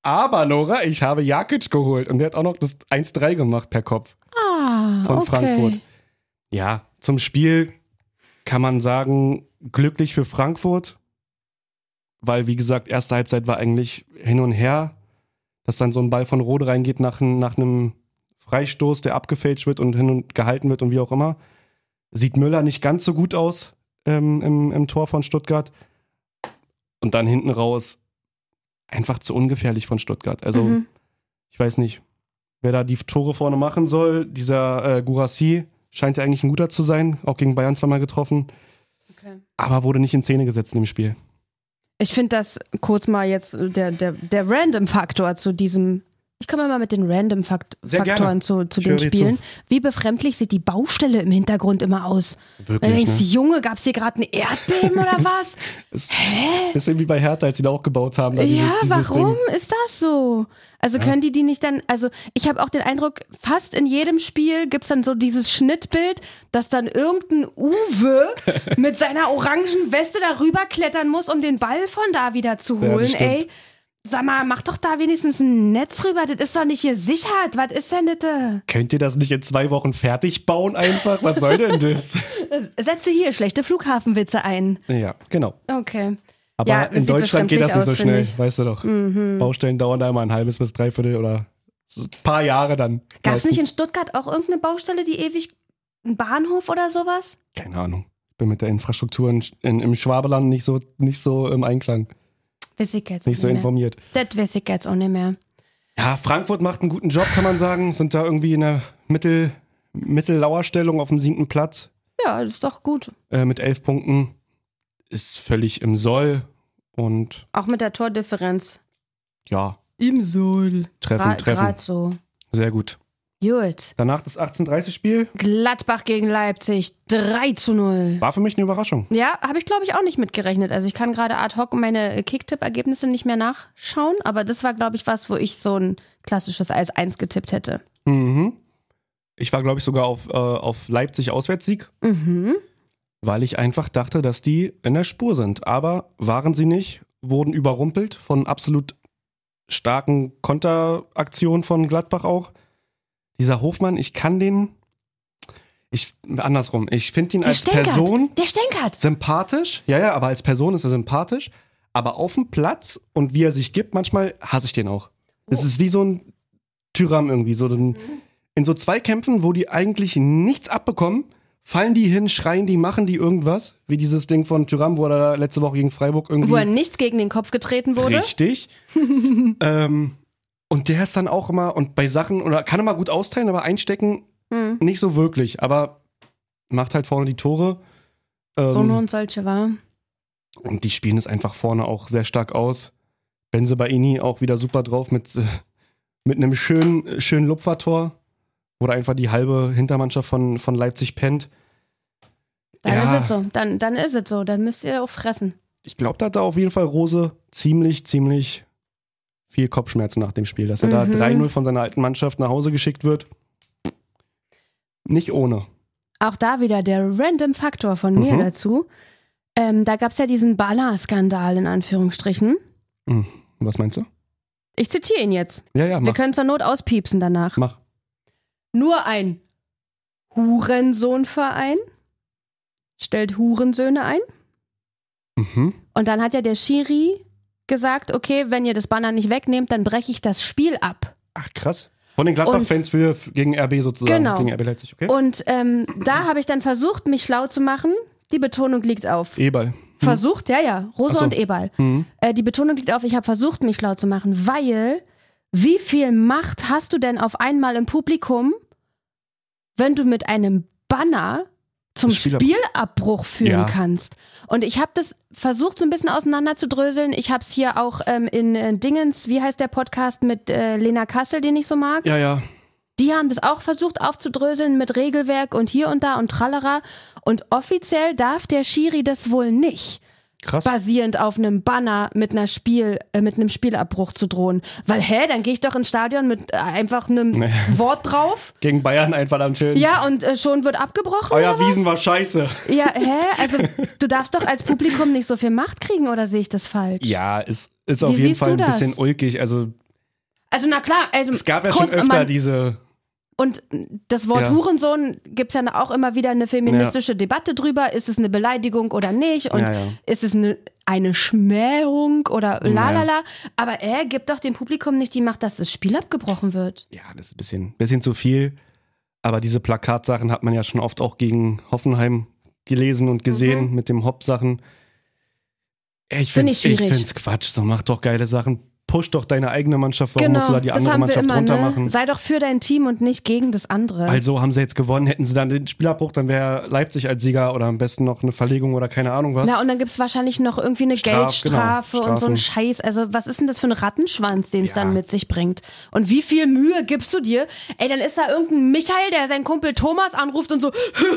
Aber Nora, ich habe Jakic geholt und der hat auch noch das 1-3 gemacht per Kopf. Ah, Von okay. Frankfurt. Ja, zum Spiel kann man sagen, glücklich für Frankfurt, weil wie gesagt, erste Halbzeit war eigentlich hin und her, dass dann so ein Ball von Rode reingeht nach, nach einem Freistoß, der abgefälscht wird und hin und gehalten wird und wie auch immer. Sieht Müller nicht ganz so gut aus ähm, im, im Tor von Stuttgart. Und dann hinten raus einfach zu ungefährlich von Stuttgart. Also Mhm. ich weiß nicht, wer da die Tore vorne machen soll. Dieser äh, Gurassi scheint ja eigentlich ein guter zu sein, auch gegen Bayern zweimal getroffen, Okay. aber wurde nicht in Szene gesetzt in dem Spiel. Ich finde das kurz mal jetzt der, der, der Random-Faktor zu diesem. Ich komme mal mit den Sehr Random-Faktoren gerne. zu, zu den Spielen. Wie befremdlich sieht die Baustelle im Hintergrund immer aus? Wirklich, denkst, ne? Junge, gab's hier gerade ein Erdbeben oder was? Ist Bisschen wie bei Hertha, als sie da auch gebaut haben. Diese, ja, dieses warum Ding. ist das so? Also können die die nicht dann, also ich habe auch den Eindruck, fast in jedem Spiel gibt's dann so dieses Schnittbild, dass dann irgendein Uwe mit seiner orangen Weste darüber klettern muss, um den Ball von da wieder zu Ja, das holen. stimmt. Sag mal, mach doch da wenigstens ein Netz rüber, das ist doch nicht gesichert. Was ist denn das? Könnt ihr das nicht in zwei Wochen fertig bauen einfach? Was soll denn das? Setze hier schlechte Flughafenwitze ein. ja, genau. Okay. Aber Ja, es in Deutschland geht das nicht so aus, schnell, ich. Mhm. weißt du doch. Baustellen dauern da immer ein halbes bis dreiviertel oder ein paar Jahre dann. Gab's nicht in. Stuttgart auch irgendeine Baustelle, die ewig, ein Bahnhof oder sowas? Keine Ahnung. Ich bin mit der Infrastruktur in, in, im Schwabeland nicht so, nicht so im Einklang, Weiß ich jetzt nicht so mehr. informiert. Das weiß ich jetzt auch nicht mehr. Ja, Frankfurt macht einen guten Job, kann man sagen. Sind da irgendwie in der Mittel, Mittellauerstellung auf dem siebten Platz Ja, das ist doch gut. äh, mit elf Punkten. Ist völlig im Soll und Auch mit der Tordifferenz. ja, Im Soll. treffen, treffen. Gerade so. Sehr gut. Gut. Danach das 18:30-Spiel Gladbach gegen Leipzig. 3 zu 0. war für mich eine Überraschung. Ja, habe ich glaube ich auch nicht mitgerechnet. Also ich kann gerade ad hoc meine Kicktipp-Ergebnisse nicht mehr nachschauen, aber das war glaube ich was, wo ich so ein klassisches 1-1 getippt hätte. Mhm. Ich war, glaube ich, sogar auf, äh, auf Leipzig Auswärtssieg. Mhm. weil ich einfach dachte, dass die in der Spur sind. Aber waren sie nicht, wurden überrumpelt von absolut starken Konteraktionen von Gladbach auch. Dieser Hofmann, ich kann den, ich, andersrum, ich finde ihn Der als stänkert. Person Der stänkert. sympathisch. Ja, ja, aber als Person ist er sympathisch. Aber auf dem Platz und wie er sich gibt, manchmal hasse ich den auch. Es ist wie so ein Tyram irgendwie. So ein, in so Zweikämpfen, wo die eigentlich nichts abbekommen, fallen die hin, schreien die, machen die irgendwas. Wie dieses Ding von Tyram, wo er letzte Woche gegen Freiburg irgendwie. Wo er nichts gegen den Kopf getreten wurde. Richtig. ähm, und der ist dann auch immer, und bei Sachen, oder kann er mal gut austeilen, aber einstecken Hm. nicht so wirklich. Aber macht halt vorne die Tore. Ähm, So nur und solche war. und die spielen es einfach vorne auch sehr stark aus. Benze Baini auch wieder super drauf mit, äh, mit einem schönen, schönen Lupfertor, wo da einfach die halbe Hintermannschaft von, von Leipzig pennt. Dann Ja. ist es so. Dann, dann ist es so. Dann müsst ihr auch fressen. Ich glaube, da hat da auf jeden Fall Rose ziemlich, ziemlich viel Kopfschmerzen nach dem Spiel. Dass er Mhm. da 3-0 von seiner alten Mannschaft nach Hause geschickt wird. Nicht ohne. Auch da wieder der random Faktor von mir Mhm. dazu. Ähm, da gab es ja diesen Baller-Skandal in Anführungsstrichen. Hm. Was meinst du? Ich zitiere ihn jetzt. Ja, ja, Wir mach. können zur Not auspiepsen danach. mach. Nur ein Hurensohnverein stellt Hurensöhne ein. Mhm. Und dann hat ja der Schiri gesagt, okay, wenn ihr das Banner nicht wegnehmt, dann breche ich das Spiel ab. Ach, krass. Von den Gladbach-Fans gegen RB sozusagen. Genau. Gegen RB Leipzig, okay? Und ähm, da habe ich dann versucht, mich schlau zu machen. Die Betonung liegt auf. E-Ball. Versucht, ja, ja, Rose Ach so. und Ebal. Mhm. Äh, die Betonung liegt auf, ich habe versucht, mich schlau zu machen, weil wie viel Macht hast du denn auf einmal im Publikum, wenn du mit einem Banner zum Spielab- Spielabbruch führen Ja. kannst? Und ich habe das versucht, so ein bisschen auseinanderzudröseln. Ich habe es hier auch ähm, in äh, Dingens, wie heißt der Podcast mit äh, Lena Kassel, den ich so mag? Ja, ja. Die haben das auch versucht aufzudröseln mit Regelwerk und hier und da und tralala. Und offiziell darf der Schiri das wohl nicht Krass. basierend auf einem Banner mit einer Spiel äh, mit einem Spielabbruch zu drohen, weil hä, dann gehe ich doch ins Stadion mit äh, einfach einem Nee. Wort drauf. Gegen Bayern einfach dann schön. Ja, und äh, schon wird abgebrochen. Euer? Wiesen war scheiße. Ja, hä? Also du darfst doch als Publikum nicht so viel Macht kriegen oder sehe ich das falsch? Ja, ist, ist auf Wie jeden Fall ein bisschen ulkig. Also Also na klar, also, es gab ja schon öfter diese. Und das Wort Ja. Hurensohn gibt es ja auch immer wieder eine feministische Debatte drüber. Ist es eine Beleidigung oder nicht? Und Ja, ja. ist es eine, eine Schmähung oder Ja. lalala? Aber er gibt doch dem Publikum nicht die Macht, dass das Spiel abgebrochen wird. Ja, das ist ein bisschen, bisschen zu viel. Aber diese Plakatsachen hat man ja schon oft auch gegen Hoffenheim gelesen und gesehen mit dem Hop-Sachen. Ey, Ich Mhm. Find finde find's Quatsch. So, mach doch geile Sachen. Push doch deine eigene Mannschaft. Warum musst du da die andere Mannschaft immer, runter ne? machen? Sei doch für dein Team und nicht gegen das andere. Also haben sie jetzt gewonnen. Hätten sie dann den Spielabbruch, dann wäre Leipzig als Sieger oder am besten noch eine Verlegung oder keine Ahnung was. Na, und dann gibt es wahrscheinlich noch irgendwie eine Straf- Geldstrafe genau, und so ein. Scheiß. Also, was ist denn das für ein Rattenschwanz, den es Ja. dann mit sich bringt? Und wie viel Mühe gibst du dir? Ey, dann ist da irgendein Michael, der seinen Kumpel Thomas anruft und so,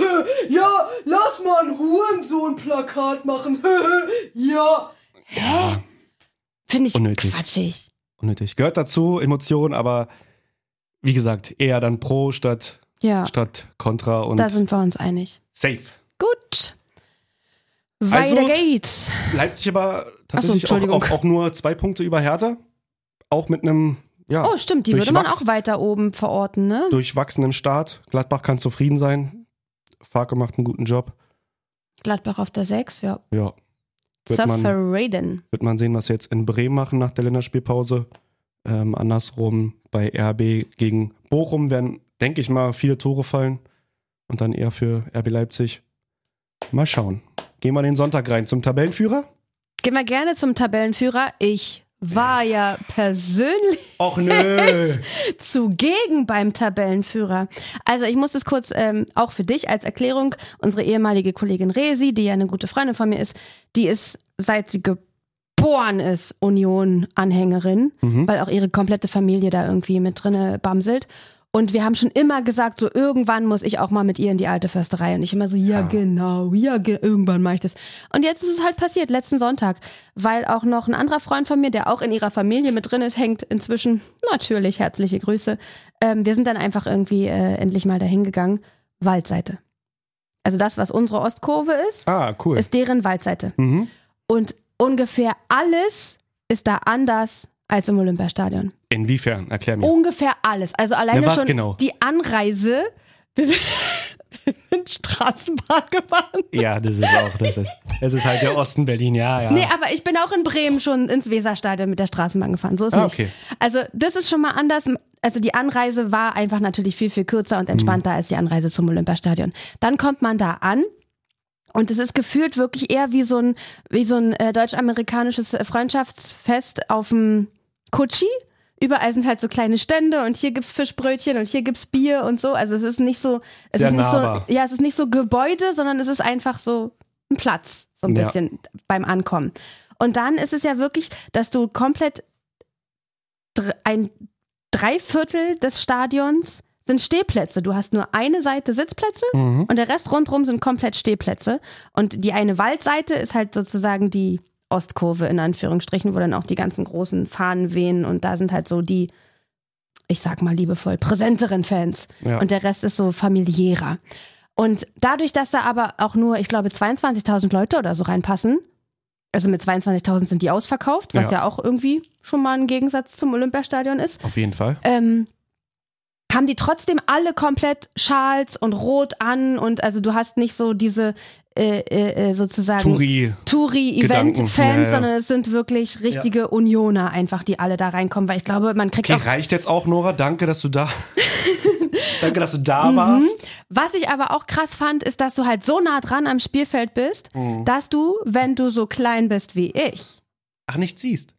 ja, lass mal ein Hurensohn-Plakat machen. ja. Hä? Finde ich Unnötig. quatschig. Unnötig. Gehört dazu, Emotion, aber wie gesagt, eher dann pro statt, Ja, statt contra und da sind wir uns einig. safe. Gut. Weiter Also- geht's. Leipzig aber tatsächlich auch, Entschuldigung. auch, auch nur zwei Punkte über Hertha. Auch mit einem ja, Oh, stimmt, die würde man auch weiter oben verorten, ne? durchwachsenen Start. Gladbach kann zufrieden sein. Farke macht einen guten Job. Gladbach auf der 6, ja. Ja, wird man, Zufrieden. wird man sehen, was sie jetzt in Bremen machen nach der Länderspielpause. Ähm, andersrum bei RB gegen Bochum werden, denke ich mal, viele Tore fallen. Und dann eher für RB Leipzig. Mal schauen. Gehen wir den Sonntag rein zum Tabellenführer. Gehen wir gerne zum Tabellenführer. Ich war ja persönlich zugegen beim Tabellenführer. Also ich muss es kurz ähm, auch für dich als Erklärung, unsere ehemalige Kollegin Resi, die ja eine gute Freundin von mir ist, die ist, seit sie geboren ist, Union-Anhängerin, Mhm. weil auch ihre komplette Familie da irgendwie mit drinne bamselt. Und wir haben schon immer gesagt, so irgendwann muss ich auch mal mit ihr in die alte Försterei. Und ich immer so, ja, genau, ja, ge irgendwann mache ich das. Und jetzt ist es halt passiert, letzten Sonntag, weil auch noch ein anderer Freund von mir, der auch in ihrer Familie mit drin ist, hängt inzwischen, natürlich herzliche Grüße. Ähm, wir sind dann einfach irgendwie äh, endlich mal dahin gegangen. Waldseite. also das, was unsere Ostkurve ist, Ah, cool. ist deren Waldseite. Mhm. Und ungefähr alles ist da anders als im Olympiastadion. Inwiefern? Erklär mir. Ungefähr alles. Also alleine Na, schon genau? die Anreise. Wir sind, wir sind Straßenbahn gefahren. Ja, das ist auch, das ist, es ist halt der Osten Berlin, ja, ja. Nee, aber ich bin auch in Bremen schon ins Weserstadion mit der Straßenbahn gefahren. So ist Ah, nicht. okay. Also, das ist schon mal anders. Also, die Anreise war einfach natürlich viel, viel kürzer und entspannter Mhm. als die Anreise zum Olympiastadion. Dann kommt man da an. Und es ist gefühlt wirklich eher wie so ein, wie so ein äh, deutsch-amerikanisches äh, Freundschaftsfest auf dem Kutschi. Überall sind halt so kleine Stände und hier gibt's Fischbrötchen und hier gibt's Bier und so. Also es ist nicht so, es Sehr ist nicht nahbar. so, ja, es ist nicht so Gebäude, sondern es ist einfach so ein Platz, so ein Ja. bisschen beim Ankommen. Und dann ist es ja wirklich, dass du komplett ein Dreiviertel des Stadions sind Stehplätze. Du hast nur eine Seite Sitzplätze Mhm. und der Rest rundherum sind komplett Stehplätze. Und die eine Waldseite ist halt sozusagen die Ostkurve in Anführungsstrichen, wo dann auch die ganzen großen Fahnen wehen und da sind halt so die, ich sag mal liebevoll, präsenteren Fans. Ja. Und der Rest ist so familiärer. Und dadurch, dass da aber auch nur, ich glaube, 22.000 Leute oder so reinpassen, also mit 22.000 sind die ausverkauft, was Ja. ja. auch irgendwie schon mal ein Gegensatz zum Olympiastadion ist, Auf jeden Fall. ähm, haben die trotzdem alle komplett Schals und Rot an und also du hast nicht so diese äh, äh, äh, sozusagen Touri. Touri-Event-Fans, Gedanken, ja, ja. sondern es sind wirklich richtige Unioner einfach, die alle da reinkommen, weil ich glaube, man kriegt Okay, auch reicht jetzt auch, Nora. Danke, dass du da, danke, dass du da Mhm. warst. Was ich aber auch krass fand, ist, dass du halt so nah dran am Spielfeld bist, Mhm. dass du, wenn du so klein bist wie ich, Ach, nichts siehst.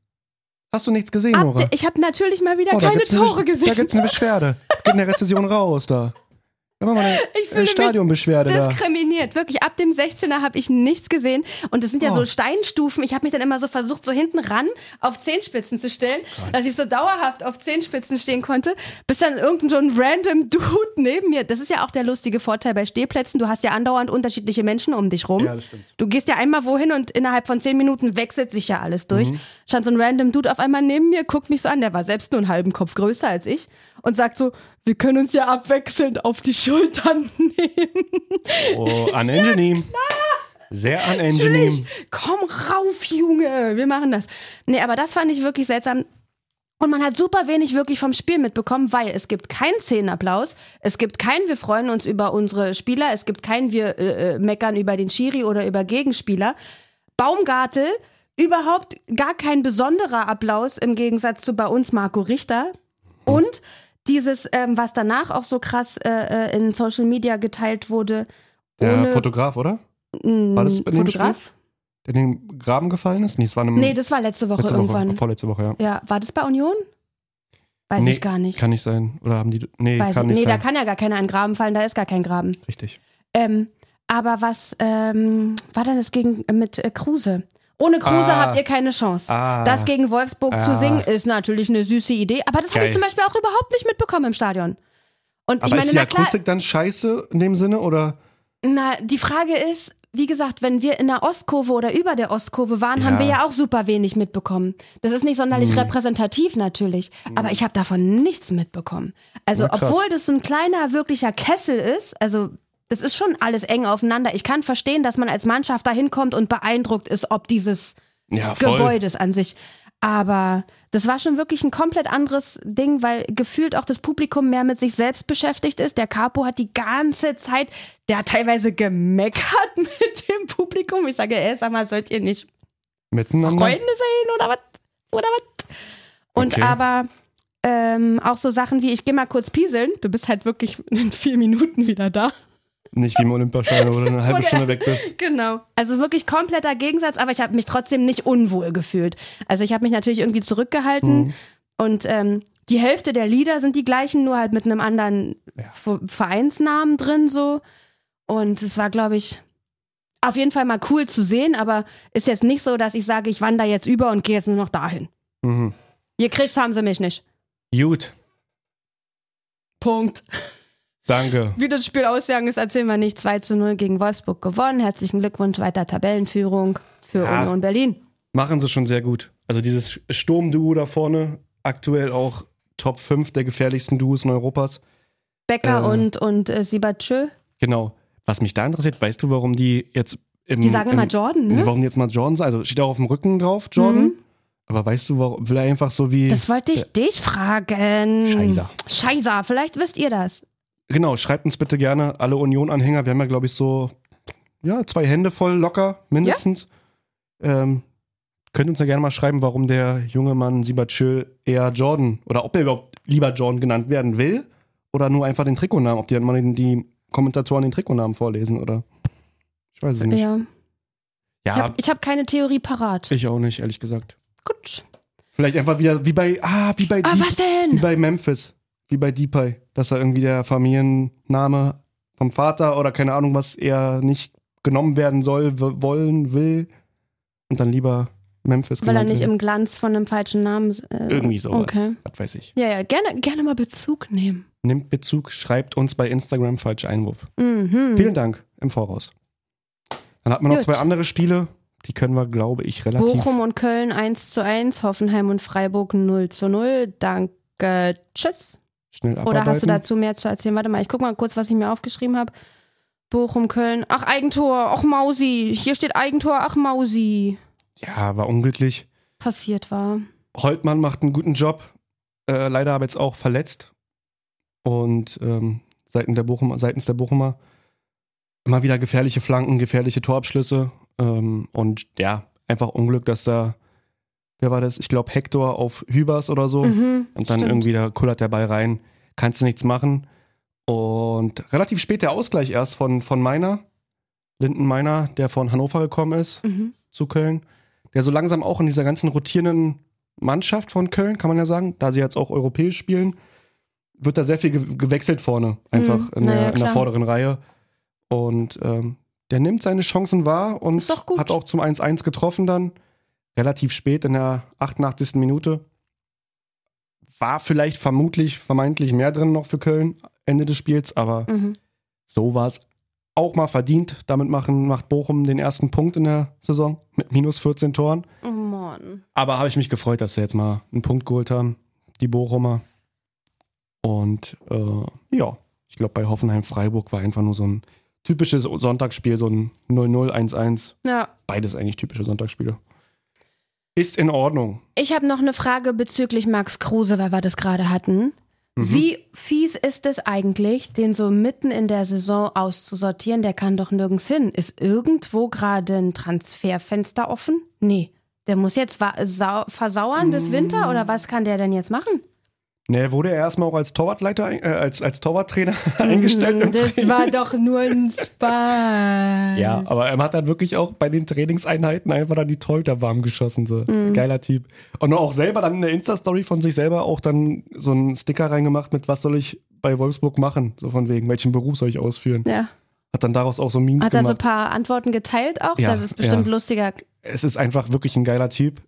Hast du nichts gesehen, ab, Nora? ich habe natürlich mal wieder Oh, keine Tore Besch- Da gesehen. gibt's eine Beschwerde. Geht in der Rezession raus da. Da machen wir eine, Ich fühle Stadionbeschwerde da. Diskriminiert, wirklich. Ab dem 16er habe ich nichts gesehen. Und das sind ja Oh. so Steinstufen. Ich habe mich dann immer so versucht, so hinten ran auf Zehenspitzen zu stellen, dass ich so dauerhaft auf Zehenspitzen stehen konnte, bis dann irgendein so ein random Dude neben mir. Das ist ja auch der lustige Vorteil bei Stehplätzen. Du hast ja andauernd unterschiedliche Menschen um dich rum. Ja, das stimmt. Du gehst ja einmal wohin und innerhalb von zehn Minuten wechselt sich ja alles durch. Mhm. Stand so ein random Dude auf einmal neben mir, guckt mich so an, der war selbst nur einen halben Kopf größer als ich und sagt so, wir können uns ja abwechselnd auf die Schultern nehmen. Oh, unangenehm. Sehr unangenehm. Natürlich, komm rauf, Junge, wir machen das. Nee, aber das fand ich wirklich seltsam. Und man hat super wenig wirklich vom Spiel mitbekommen, weil es gibt keinen Szenenapplaus, es gibt kein Wir freuen uns über unsere Spieler, es gibt kein Wir äh, äh, meckern über den Schiri oder über Gegenspieler. Baumgartel, überhaupt gar kein besonderer Applaus im Gegensatz zu bei uns Marco Richter. Und dieses, ähm, was danach auch so krass äh, äh, in Social Media geteilt wurde, Der Fotograf, oder? War das bei dem Fotograf? Der in den Graben gefallen ist? Nee, es war Nee, das war letzte Woche letzte irgendwann. Woche, vorletzte Woche, ja. Ja, war das bei Union? Weiß nee, ich gar nicht. Kann nicht sein. Oder haben die. Nee, Weiß kann ich. nicht Nee, da sein. kann ja gar keiner in den Graben fallen, da ist gar kein Graben. Richtig. Ähm, aber was ähm, war denn das gegen mit äh, Kruse? Ohne Kruse Ah. habt ihr keine Chance. Ah. Das gegen Wolfsburg zu Ah. singen ist natürlich eine süße Idee, aber das habe ich zum Beispiel auch überhaupt nicht mitbekommen im Stadion. Und Aber ich meine, ist die na klar, Akustik dann scheiße in dem Sinne? Oder? na, die Frage ist, wie gesagt, wenn wir in der Ostkurve oder über der Ostkurve waren, Ja. haben wir ja auch super wenig mitbekommen. Das ist nicht sonderlich Hm. repräsentativ natürlich, aber ich habe davon nichts mitbekommen. Also, krass. obwohl das ein kleiner, wirklicher Kessel ist, also das ist schon alles eng aufeinander. Ich kann verstehen, dass man als Mannschaft da hinkommt und beeindruckt ist, ob dieses Ja. Gebäudes an sich. Aber das war schon wirklich ein komplett anderes Ding, weil gefühlt auch das Publikum mehr mit sich selbst beschäftigt ist. Der Capo hat die ganze Zeit, der hat teilweise gemeckert mit dem Publikum. Ich sage, ey, sag mal, sollt ihr nicht Miteinander? Freunde sein oder was? Oder was? Und Okay. aber ähm, auch so Sachen wie, ich gehe mal kurz pieseln. Du bist halt wirklich in vier Minuten wieder da. Nicht wie im Olympiastadion, wo du eine halbe Stunde weg bist. Genau. Also wirklich kompletter Gegensatz, aber ich habe mich trotzdem nicht unwohl gefühlt. Also ich habe mich natürlich irgendwie zurückgehalten Mhm. und ähm, die Hälfte der Lieder sind die gleichen, nur halt mit einem anderen Ja. Vereinsnamen drin so. Und es war, glaube ich, auf jeden Fall mal cool zu sehen, aber ist jetzt nicht so, dass ich sage, ich wandere jetzt über und gehe jetzt nur noch dahin. Mhm. Gekriegt haben sie mich nicht. Gut, Punkt. Danke. Wie das Spiel ausgegangen ist, erzählen wir nicht. 2 zu 0 gegen Wolfsburg gewonnen. Herzlichen Glückwunsch, weiter Tabellenführung für Ja. Union Berlin. Machen sie schon sehr gut. Also dieses Sturmduo da vorne, aktuell auch Top 5 der gefährlichsten Duos in Europas. Becker Äh. und, und äh, Sibatschö. Genau. Was mich da interessiert, weißt du, warum die jetzt im, Die sagen im, immer Jordan, ne? Warum die jetzt mal Jordan sagen? Also steht auch auf dem Rücken drauf, Jordan. Mhm. Aber weißt du, warum will er einfach so wie. Das wollte ich dich fragen. Scheiße. Scheiße, vielleicht wisst ihr das. Genau, schreibt uns bitte gerne alle Union-Anhänger. Wir haben ja, glaube ich, so ja, zwei Hände voll locker, mindestens. Ähm, könnt uns ja gerne mal schreiben, warum der junge Mann Sibachö eher Jordan oder ob er überhaupt lieber Jordan genannt werden will oder nur einfach den Trikotnamen, ob die dann mal den, die Kommentatoren den Trikotnamen vorlesen oder. Ich weiß es nicht. Ja. Ja, Ich habe hab keine Theorie parat. ich auch nicht, ehrlich gesagt. Gut. Vielleicht einfach wieder wie bei, ah, wie bei, Ah, Deep- was wie denn? bei Memphis, wie bei Deepay, dass er irgendwie der Familienname vom Vater oder keine Ahnung was er nicht genommen werden soll, wollen, will und dann lieber Memphis Weil er nicht wird. im Glanz von einem falschen Namen. Äh, Irgendwie sowas. Okay. Was weiß ich. Ja, ja, gerne, gerne mal Bezug nehmen. Nimmt Bezug, schreibt uns bei Instagram falscher Einwurf. Mhm. Vielen Dank im Voraus. Dann hatten wir noch Gut. zwei andere Spiele, die können wir, glaube ich, relativ. Bochum und Köln 1 zu 1, Hoffenheim und Freiburg 0 zu 0. Danke, tschüss. Schnell abarbeiten. Oder hast du dazu mehr zu erzählen? Warte mal, ich guck mal kurz, was ich mir aufgeschrieben habe. Bochum, Köln. Ach, Eigentor. Ach, Mausi. Hier steht Eigentor. Ach, Mausi. Ja, war unglücklich. Passiert war. Holtmann macht einen guten Job. Äh, leider aber jetzt auch verletzt. Und ähm, seitens, der Bochum, seitens der Bochumer immer wieder gefährliche Flanken, gefährliche Torabschlüsse. Ähm, und ja, einfach Unglück, dass da, wer war das? Ich glaube, Hector auf Hübers oder so. Mhm, und dann stimmt. irgendwie da kullert der Ball rein. Kannst du nichts machen. Und relativ spät der Ausgleich erst von, von Meiner. Linden Meiner, der von Hannover gekommen ist Mhm. zu Köln, der so langsam auch in dieser ganzen rotierenden Mannschaft von Köln, kann man ja sagen, da sie jetzt auch europäisch spielen, wird da sehr viel ge gewechselt vorne, einfach Mhm. in, der, Naja, in der vorderen Reihe. Und ähm, der nimmt seine Chancen wahr und hat auch zum 1-1 getroffen dann, relativ spät in der 88. Minute. War vielleicht vermutlich, vermeintlich mehr drin noch für Köln, Ende des Spiels, aber Mhm. so war es auch mal verdient. Damit machen, macht Bochum den ersten Punkt in der Saison mit minus 14 Toren. Oh Mann. Aber habe ich mich gefreut, dass sie jetzt mal einen Punkt geholt haben, die Bochumer. Und äh, ja, ich glaube, bei Hoffenheim-Freiburg war einfach nur so ein typisches Sonntagsspiel, so ein 0-0, 1-1. Ja. Beides eigentlich typische Sonntagsspiele. Ist in Ordnung. Ich habe noch eine Frage bezüglich Max Kruse, weil wir das gerade hatten. Mhm. Wie fies ist es eigentlich, den so mitten in der Saison auszusortieren? Der kann doch nirgends hin. Ist irgendwo gerade ein Transferfenster offen? Nee. Der muss jetzt versauern bis Winter oder was kann der denn jetzt machen? Ne, wurde er erstmal auch als Torwartleiter, äh, als, als Torwarttrainer eingestellt. im Training. war doch nur ein Spaß. Ja, aber er hat dann wirklich auch bei den Trainingseinheiten einfach dann die Torhüter warm geschossen. So. Mhm. Geiler Typ. Und auch selber dann in der Insta-Story von sich selber auch dann so einen Sticker reingemacht mit, was soll ich bei Wolfsburg machen? So von wegen, welchen Beruf soll ich ausführen? Ja. Hat dann daraus auch so Memes Hat er so ein gemacht. paar Antworten geteilt auch? Ja, das ist bestimmt ja. lustiger. es ist einfach wirklich ein geiler Typ.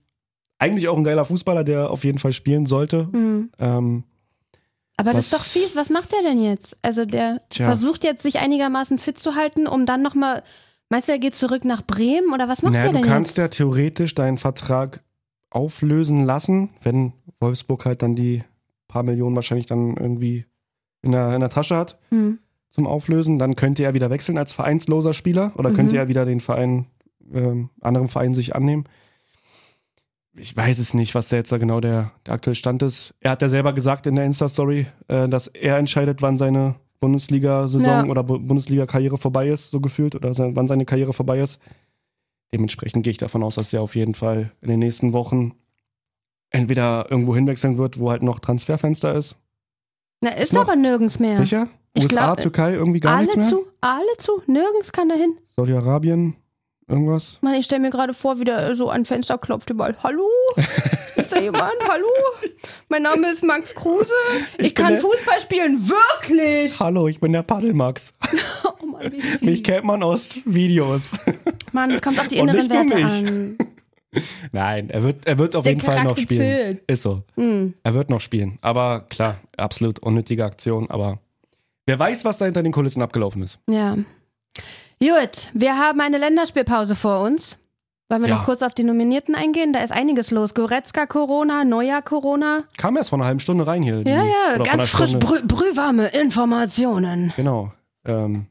Eigentlich auch ein geiler Fußballer, der auf jeden Fall spielen sollte. Hm. Ähm, Aber das ist doch fies. Was macht der denn jetzt? Also der Tja. versucht jetzt, sich einigermaßen fit zu halten, um dann nochmal. Meinst du, er geht zurück nach Bremen oder was macht naja, der du denn kannst ja jetzt? theoretisch deinen Vertrag auflösen lassen, wenn Wolfsburg halt dann die paar Millionen wahrscheinlich dann irgendwie in der, in der Tasche hat. Hm. zum Auflösen, dann könnte er wieder wechseln als vereinsloser Spieler oder Mhm. könnte er wieder den Verein, ähm, anderen Verein sich annehmen. Ich weiß es nicht, was da jetzt da genau der, der aktuelle Stand ist. Er hat ja selber gesagt in der Insta-Story, äh, dass er entscheidet, wann seine Bundesliga-Saison Ja. oder Bu- Bundesliga-Karriere vorbei ist, so gefühlt, oder se- wann seine Karriere vorbei ist. Dementsprechend gehe ich davon aus, dass er auf jeden Fall in den nächsten Wochen entweder irgendwo hinwechseln wird, wo halt noch Transferfenster ist. Na, ist noch- aber nirgends mehr. Sicher? Ich USA, glaub, Türkei, irgendwie gar alle nichts mehr? zu, alle zu, nirgends kann er hin. Saudi-Arabien, irgendwas? Mann, ich stelle mir gerade vor, wie der so an Fenster klopft überall. Hallo? Ist da jemand? Hallo? Mein Name ist Max Kruse. Ich, Ich kann Fußball spielen, wirklich. Hallo, ich bin der Paddelmax. Oh Mann, wie fies. Mich kennt man aus Videos. Mann, es kommt auf die inneren Werte an. Nein, er wird, er wird auf Der jeden Fall noch Charakter spielen. zählt. Ist so. Hm. Er wird noch spielen. Aber klar, absolut unnötige Aktion. Aber wer weiß, was da hinter den Kulissen abgelaufen ist. Ja. Gut, wir haben eine Länderspielpause vor uns. Wollen wir Ja. noch kurz auf die Nominierten eingehen? Da ist einiges los. Goretzka Corona, Neuer Corona. Kam erst vor einer halben Stunde rein hier. die- Ja, ja, oder vor ganz frisch, brü brühwarme Informationen. Genau. Ähm,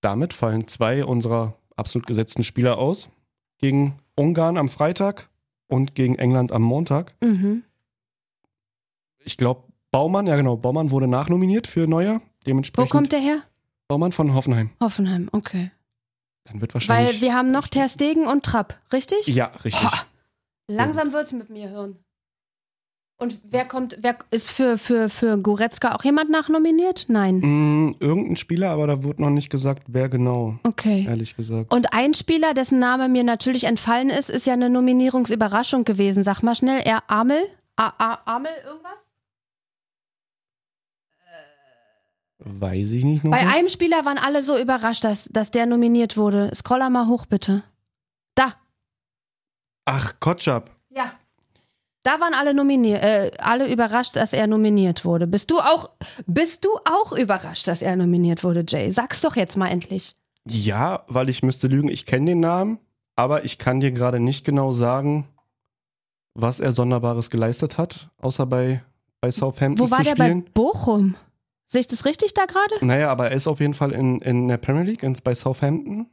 damit fallen zwei unserer absolut gesetzten Spieler aus. Gegen Ungarn am Freitag und gegen England am Montag. Mhm. Ich glaube, Baumann, ja genau, Baumann wurde nachnominiert für Neuer. Wo Dementsprechend kommt der her? Baumann von Hoffenheim. Hoffenheim, okay. Dann wird Weil wahrscheinlich. wir haben noch Ter Stegen und Trapp, richtig? ja, richtig. Langsam wird's mit mir hören. Und wer kommt, wer ist für, für, für Goretzka auch jemand nachnominiert? Nein. Mm, irgendein Spieler, aber da wurde noch nicht gesagt, wer genau, Okay. ehrlich gesagt. Und ein Spieler, dessen Name mir natürlich entfallen ist, ist ja eine Nominierungsüberraschung gewesen. Sag mal schnell, er Amel? A A Amel irgendwas? Weiß ich nicht. Bei einem Spieler waren alle so überrascht, dass, dass der nominiert wurde. Scroller mal hoch, bitte. Da. Ach, Kotschap. Ja. Da waren alle nominiert, äh, alle überrascht, dass er nominiert wurde. Bist du auch, bist du auch überrascht, dass er nominiert wurde, Jay? Sag's doch jetzt mal endlich. Ja, weil ich müsste lügen, ich kenne den Namen, aber ich kann dir gerade nicht genau sagen, was er Sonderbares geleistet hat, außer bei, bei Southampton Wo war zu der bei spielen. Bochum? Sehe ich das richtig da gerade? Naja, aber er ist auf jeden Fall in, in der Premier League, ins, bei Southampton.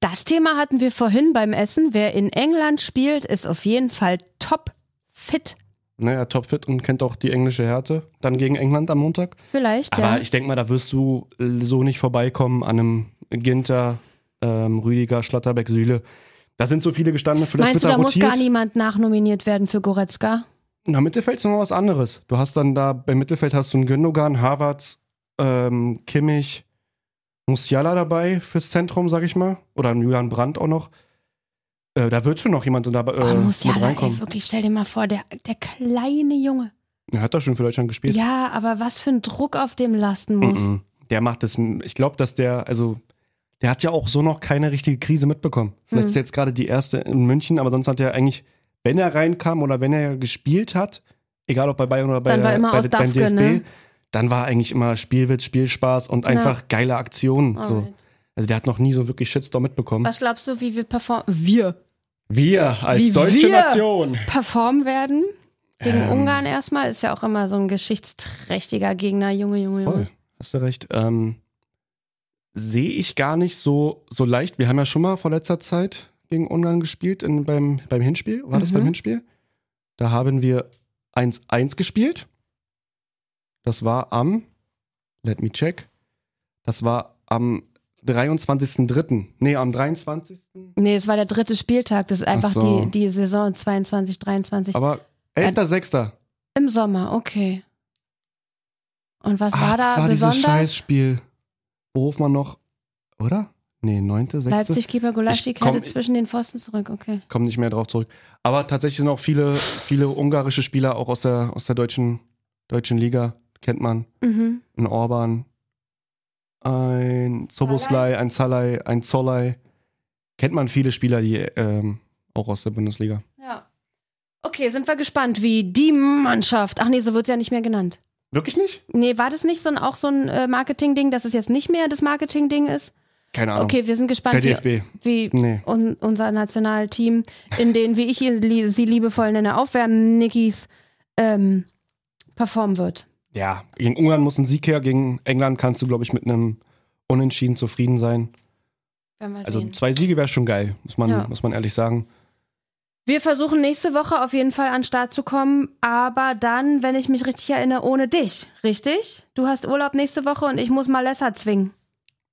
Das Thema hatten wir vorhin beim Essen. Wer in England spielt, ist auf jeden Fall top fit. Naja, topfit und kennt auch die englische Härte. Dann gegen England am Montag. Vielleicht, Aber ja. ich denke mal, da wirst du so nicht vorbeikommen an einem Ginter, ähm, Rüdiger, Schlatterbeck, Süle. Da sind so viele gestanden, vielleicht Meinst du, da er muss rotiert. gar niemand nachnominiert werden für Goretzka? Na, Mittelfeld ist noch was anderes. Du hast dann da, beim Mittelfeld hast du einen Gündogan, Havertz, ähm, Kimmich, Musiala dabei fürs Zentrum, sag ich mal. Oder einen Julian Brandt auch noch. Äh, da wird schon noch jemand da, äh, oh, muss ja mit reinkommen. ey, wirklich, stell dir mal vor, der, der kleine Junge. Er hat doch schon für Deutschland gespielt. Ja, aber was für ein Druck auf dem lasten muss. Mhm. Der macht das, ich glaube, dass der, also, der hat ja auch so noch keine richtige Krise mitbekommen. Vielleicht Mhm. ist jetzt gerade die erste in München, aber sonst hat er eigentlich, wenn er reinkam oder wenn er gespielt hat, egal ob bei Bayern oder bei, Dann war immer bei, aus beim Dafke, DFB, ne? dann war eigentlich immer Spielwitz, Spielspaß und einfach geile Aktionen. So. Also der hat noch nie so wirklich Shitstorm mitbekommen. Was glaubst du, wie wir performen? Wir Wir als Wie deutsche wir? Nation. performen werden? Gegen Ähm. Ungarn erstmal ist ja auch immer so ein geschichtsträchtiger Gegner, Junge, Junge, Junge. Voll, hast du recht. Ähm, Sehe ich gar nicht so, so leicht. Wir haben ja schon mal vor letzter Zeit gegen Ungarn gespielt in, beim, beim Hinspiel. War das Mhm. beim Hinspiel? Da haben wir 1-1 gespielt. Das war am, let me check, das war am 23.03. Nee, am 23. Nee, es war der dritte Spieltag. Das ist einfach so. die, die Saison 22, 23. Aber 11.06. Im Sommer, okay. Und was Ach, war da das war dieses besonders? Scheißspiel. Wo man noch, oder? Nee, 9., 6. Leipzig-Keeper komm- hätte zwischen den Pfosten zurück, okay. komme nicht mehr drauf zurück. Aber tatsächlich sind auch viele, viele ungarische Spieler auch aus der, aus der deutschen, deutschen Liga, kennt man. Mhm. Ein Orban, ein Soboslai, ein Salai, ein Zolai. Kennt man viele Spieler, die ähm, auch aus der Bundesliga. Ja. Okay, sind wir gespannt, wie die Mannschaft. Ach nee, so wird es ja nicht mehr genannt. Wirklich nicht? Nee, war das nicht so ein, auch so ein äh, Marketing-Ding, dass es jetzt nicht mehr das Marketing-Ding ist? Keine Ahnung. Okay, wir sind der gespannt, wie, DFB. wie Nee. un, unser Nationalteam in den, wie ich li- sie liebevoll nenne, Aufwärmen-Nickys ähm, performen wird. Ja, gegen Ungarn muss ein Sieg her, gegen England kannst du, glaube ich, mit einem Unentschieden zufrieden sein. Also sehen. zwei Siege wäre schon geil, muss man, Ja. muss man ehrlich sagen. Wir versuchen nächste Woche auf jeden Fall an den Start zu kommen, aber dann, wenn ich mich richtig erinnere, ohne dich. Richtig? Du hast Urlaub nächste Woche und ich muss Malessa zwingen.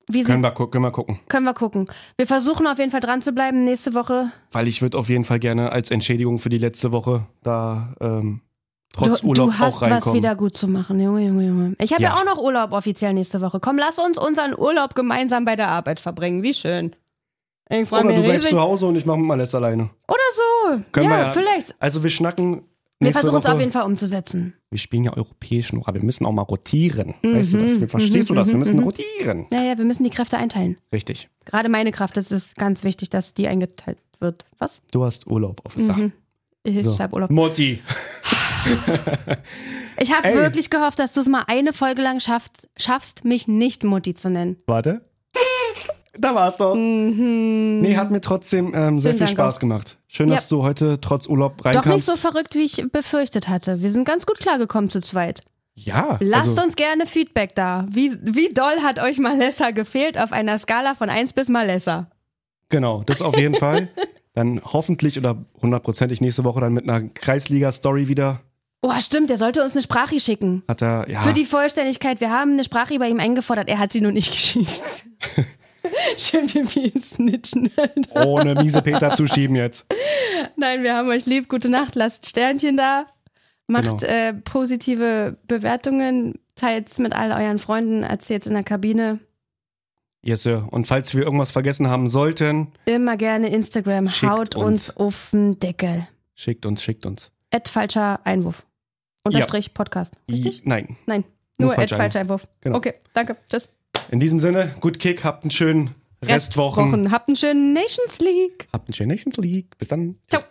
Wie Können wir, können wir gucken. können wir gucken. Wir versuchen auf jeden Fall dran zu bleiben. Nächste Woche. Weil ich würde auf jeden Fall gerne als Entschädigung für die letzte Woche da ähm, trotz du, Urlaub du hast auch was wieder gut zu machen, Junge, Junge, Junge. Ich habe ja. Ja. auch noch Urlaub offiziell nächste Woche. Komm, lass uns unseren Urlaub gemeinsam bei der Arbeit verbringen. Wie schön. Ich Oder mich du bleibst zu Hause und ich mache alles alleine. Oder so. Können ja, wir ja- vielleicht. Also wir schnacken Wir versuchen es auf jeden Fall umzusetzen. Wir spielen ja europäisch noch, aber wir müssen auch mal rotieren. Mhm, Weißt du das? Verstehst du das? Wir mhm, müssen mhm. rotieren. Naja, wir müssen die Kräfte einteilen. Richtig. Gerade meine Kraft, das ist ganz wichtig, dass die eingeteilt wird. Was? Du hast Urlaub, Officer. Mhm. Ich So. hab Urlaub. Motti. Ich habe wirklich gehofft, dass du es mal eine Folge lang schaffst, schaffst, mich nicht Mutti zu nennen. Warte. Da war's doch. Mhm. Nee, hat mir trotzdem ähm, sehr Vielen viel Dank Spaß auch. gemacht. Schön, Ja. dass du heute trotz Urlaub Doch reinkamst. nicht so verrückt, wie ich befürchtet hatte. Wir sind ganz gut klargekommen zu zweit. Ja. Lasst also, uns gerne Feedback da. Wie, wie doll hat euch Malessa gefehlt auf einer Skala von 1 bis Malessa? Genau, das auf jeden Fall. Dann hoffentlich oder hundertprozentig nächste Woche dann mit einer Kreisliga-Story wieder. Oh, stimmt, der sollte uns eine Sprache schicken. Hat er, ja. Für die Vollständigkeit, wir haben eine Sprache bei ihm eingefordert, er hat sie nur nicht geschickt. Schön, wie wir snitchen. ohne miese Peter zuschieben jetzt. Nein, wir haben euch lieb, gute Nacht, lasst Sternchen da, macht Genau. äh, positive Bewertungen, teilt's mit all euren Freunden, erzählt's in der Kabine. Yes, Sir. Und falls wir irgendwas vergessen haben sollten, Immer gerne Instagram, haut uns. uns auf den Deckel. schickt uns, schickt uns. Ad falscher Einwurf. Unterstrich Podcast. Richtig? I, nein. Nein, Nur nur, falscher Einwurf. Genau. Okay, danke. Tschüss. In diesem Sinne, gut Kick, habt einen schönen Restwochen. Restwochen. Habt einen schönen Nations League. Habt einen schönen Nations League. Bis dann. Ciao.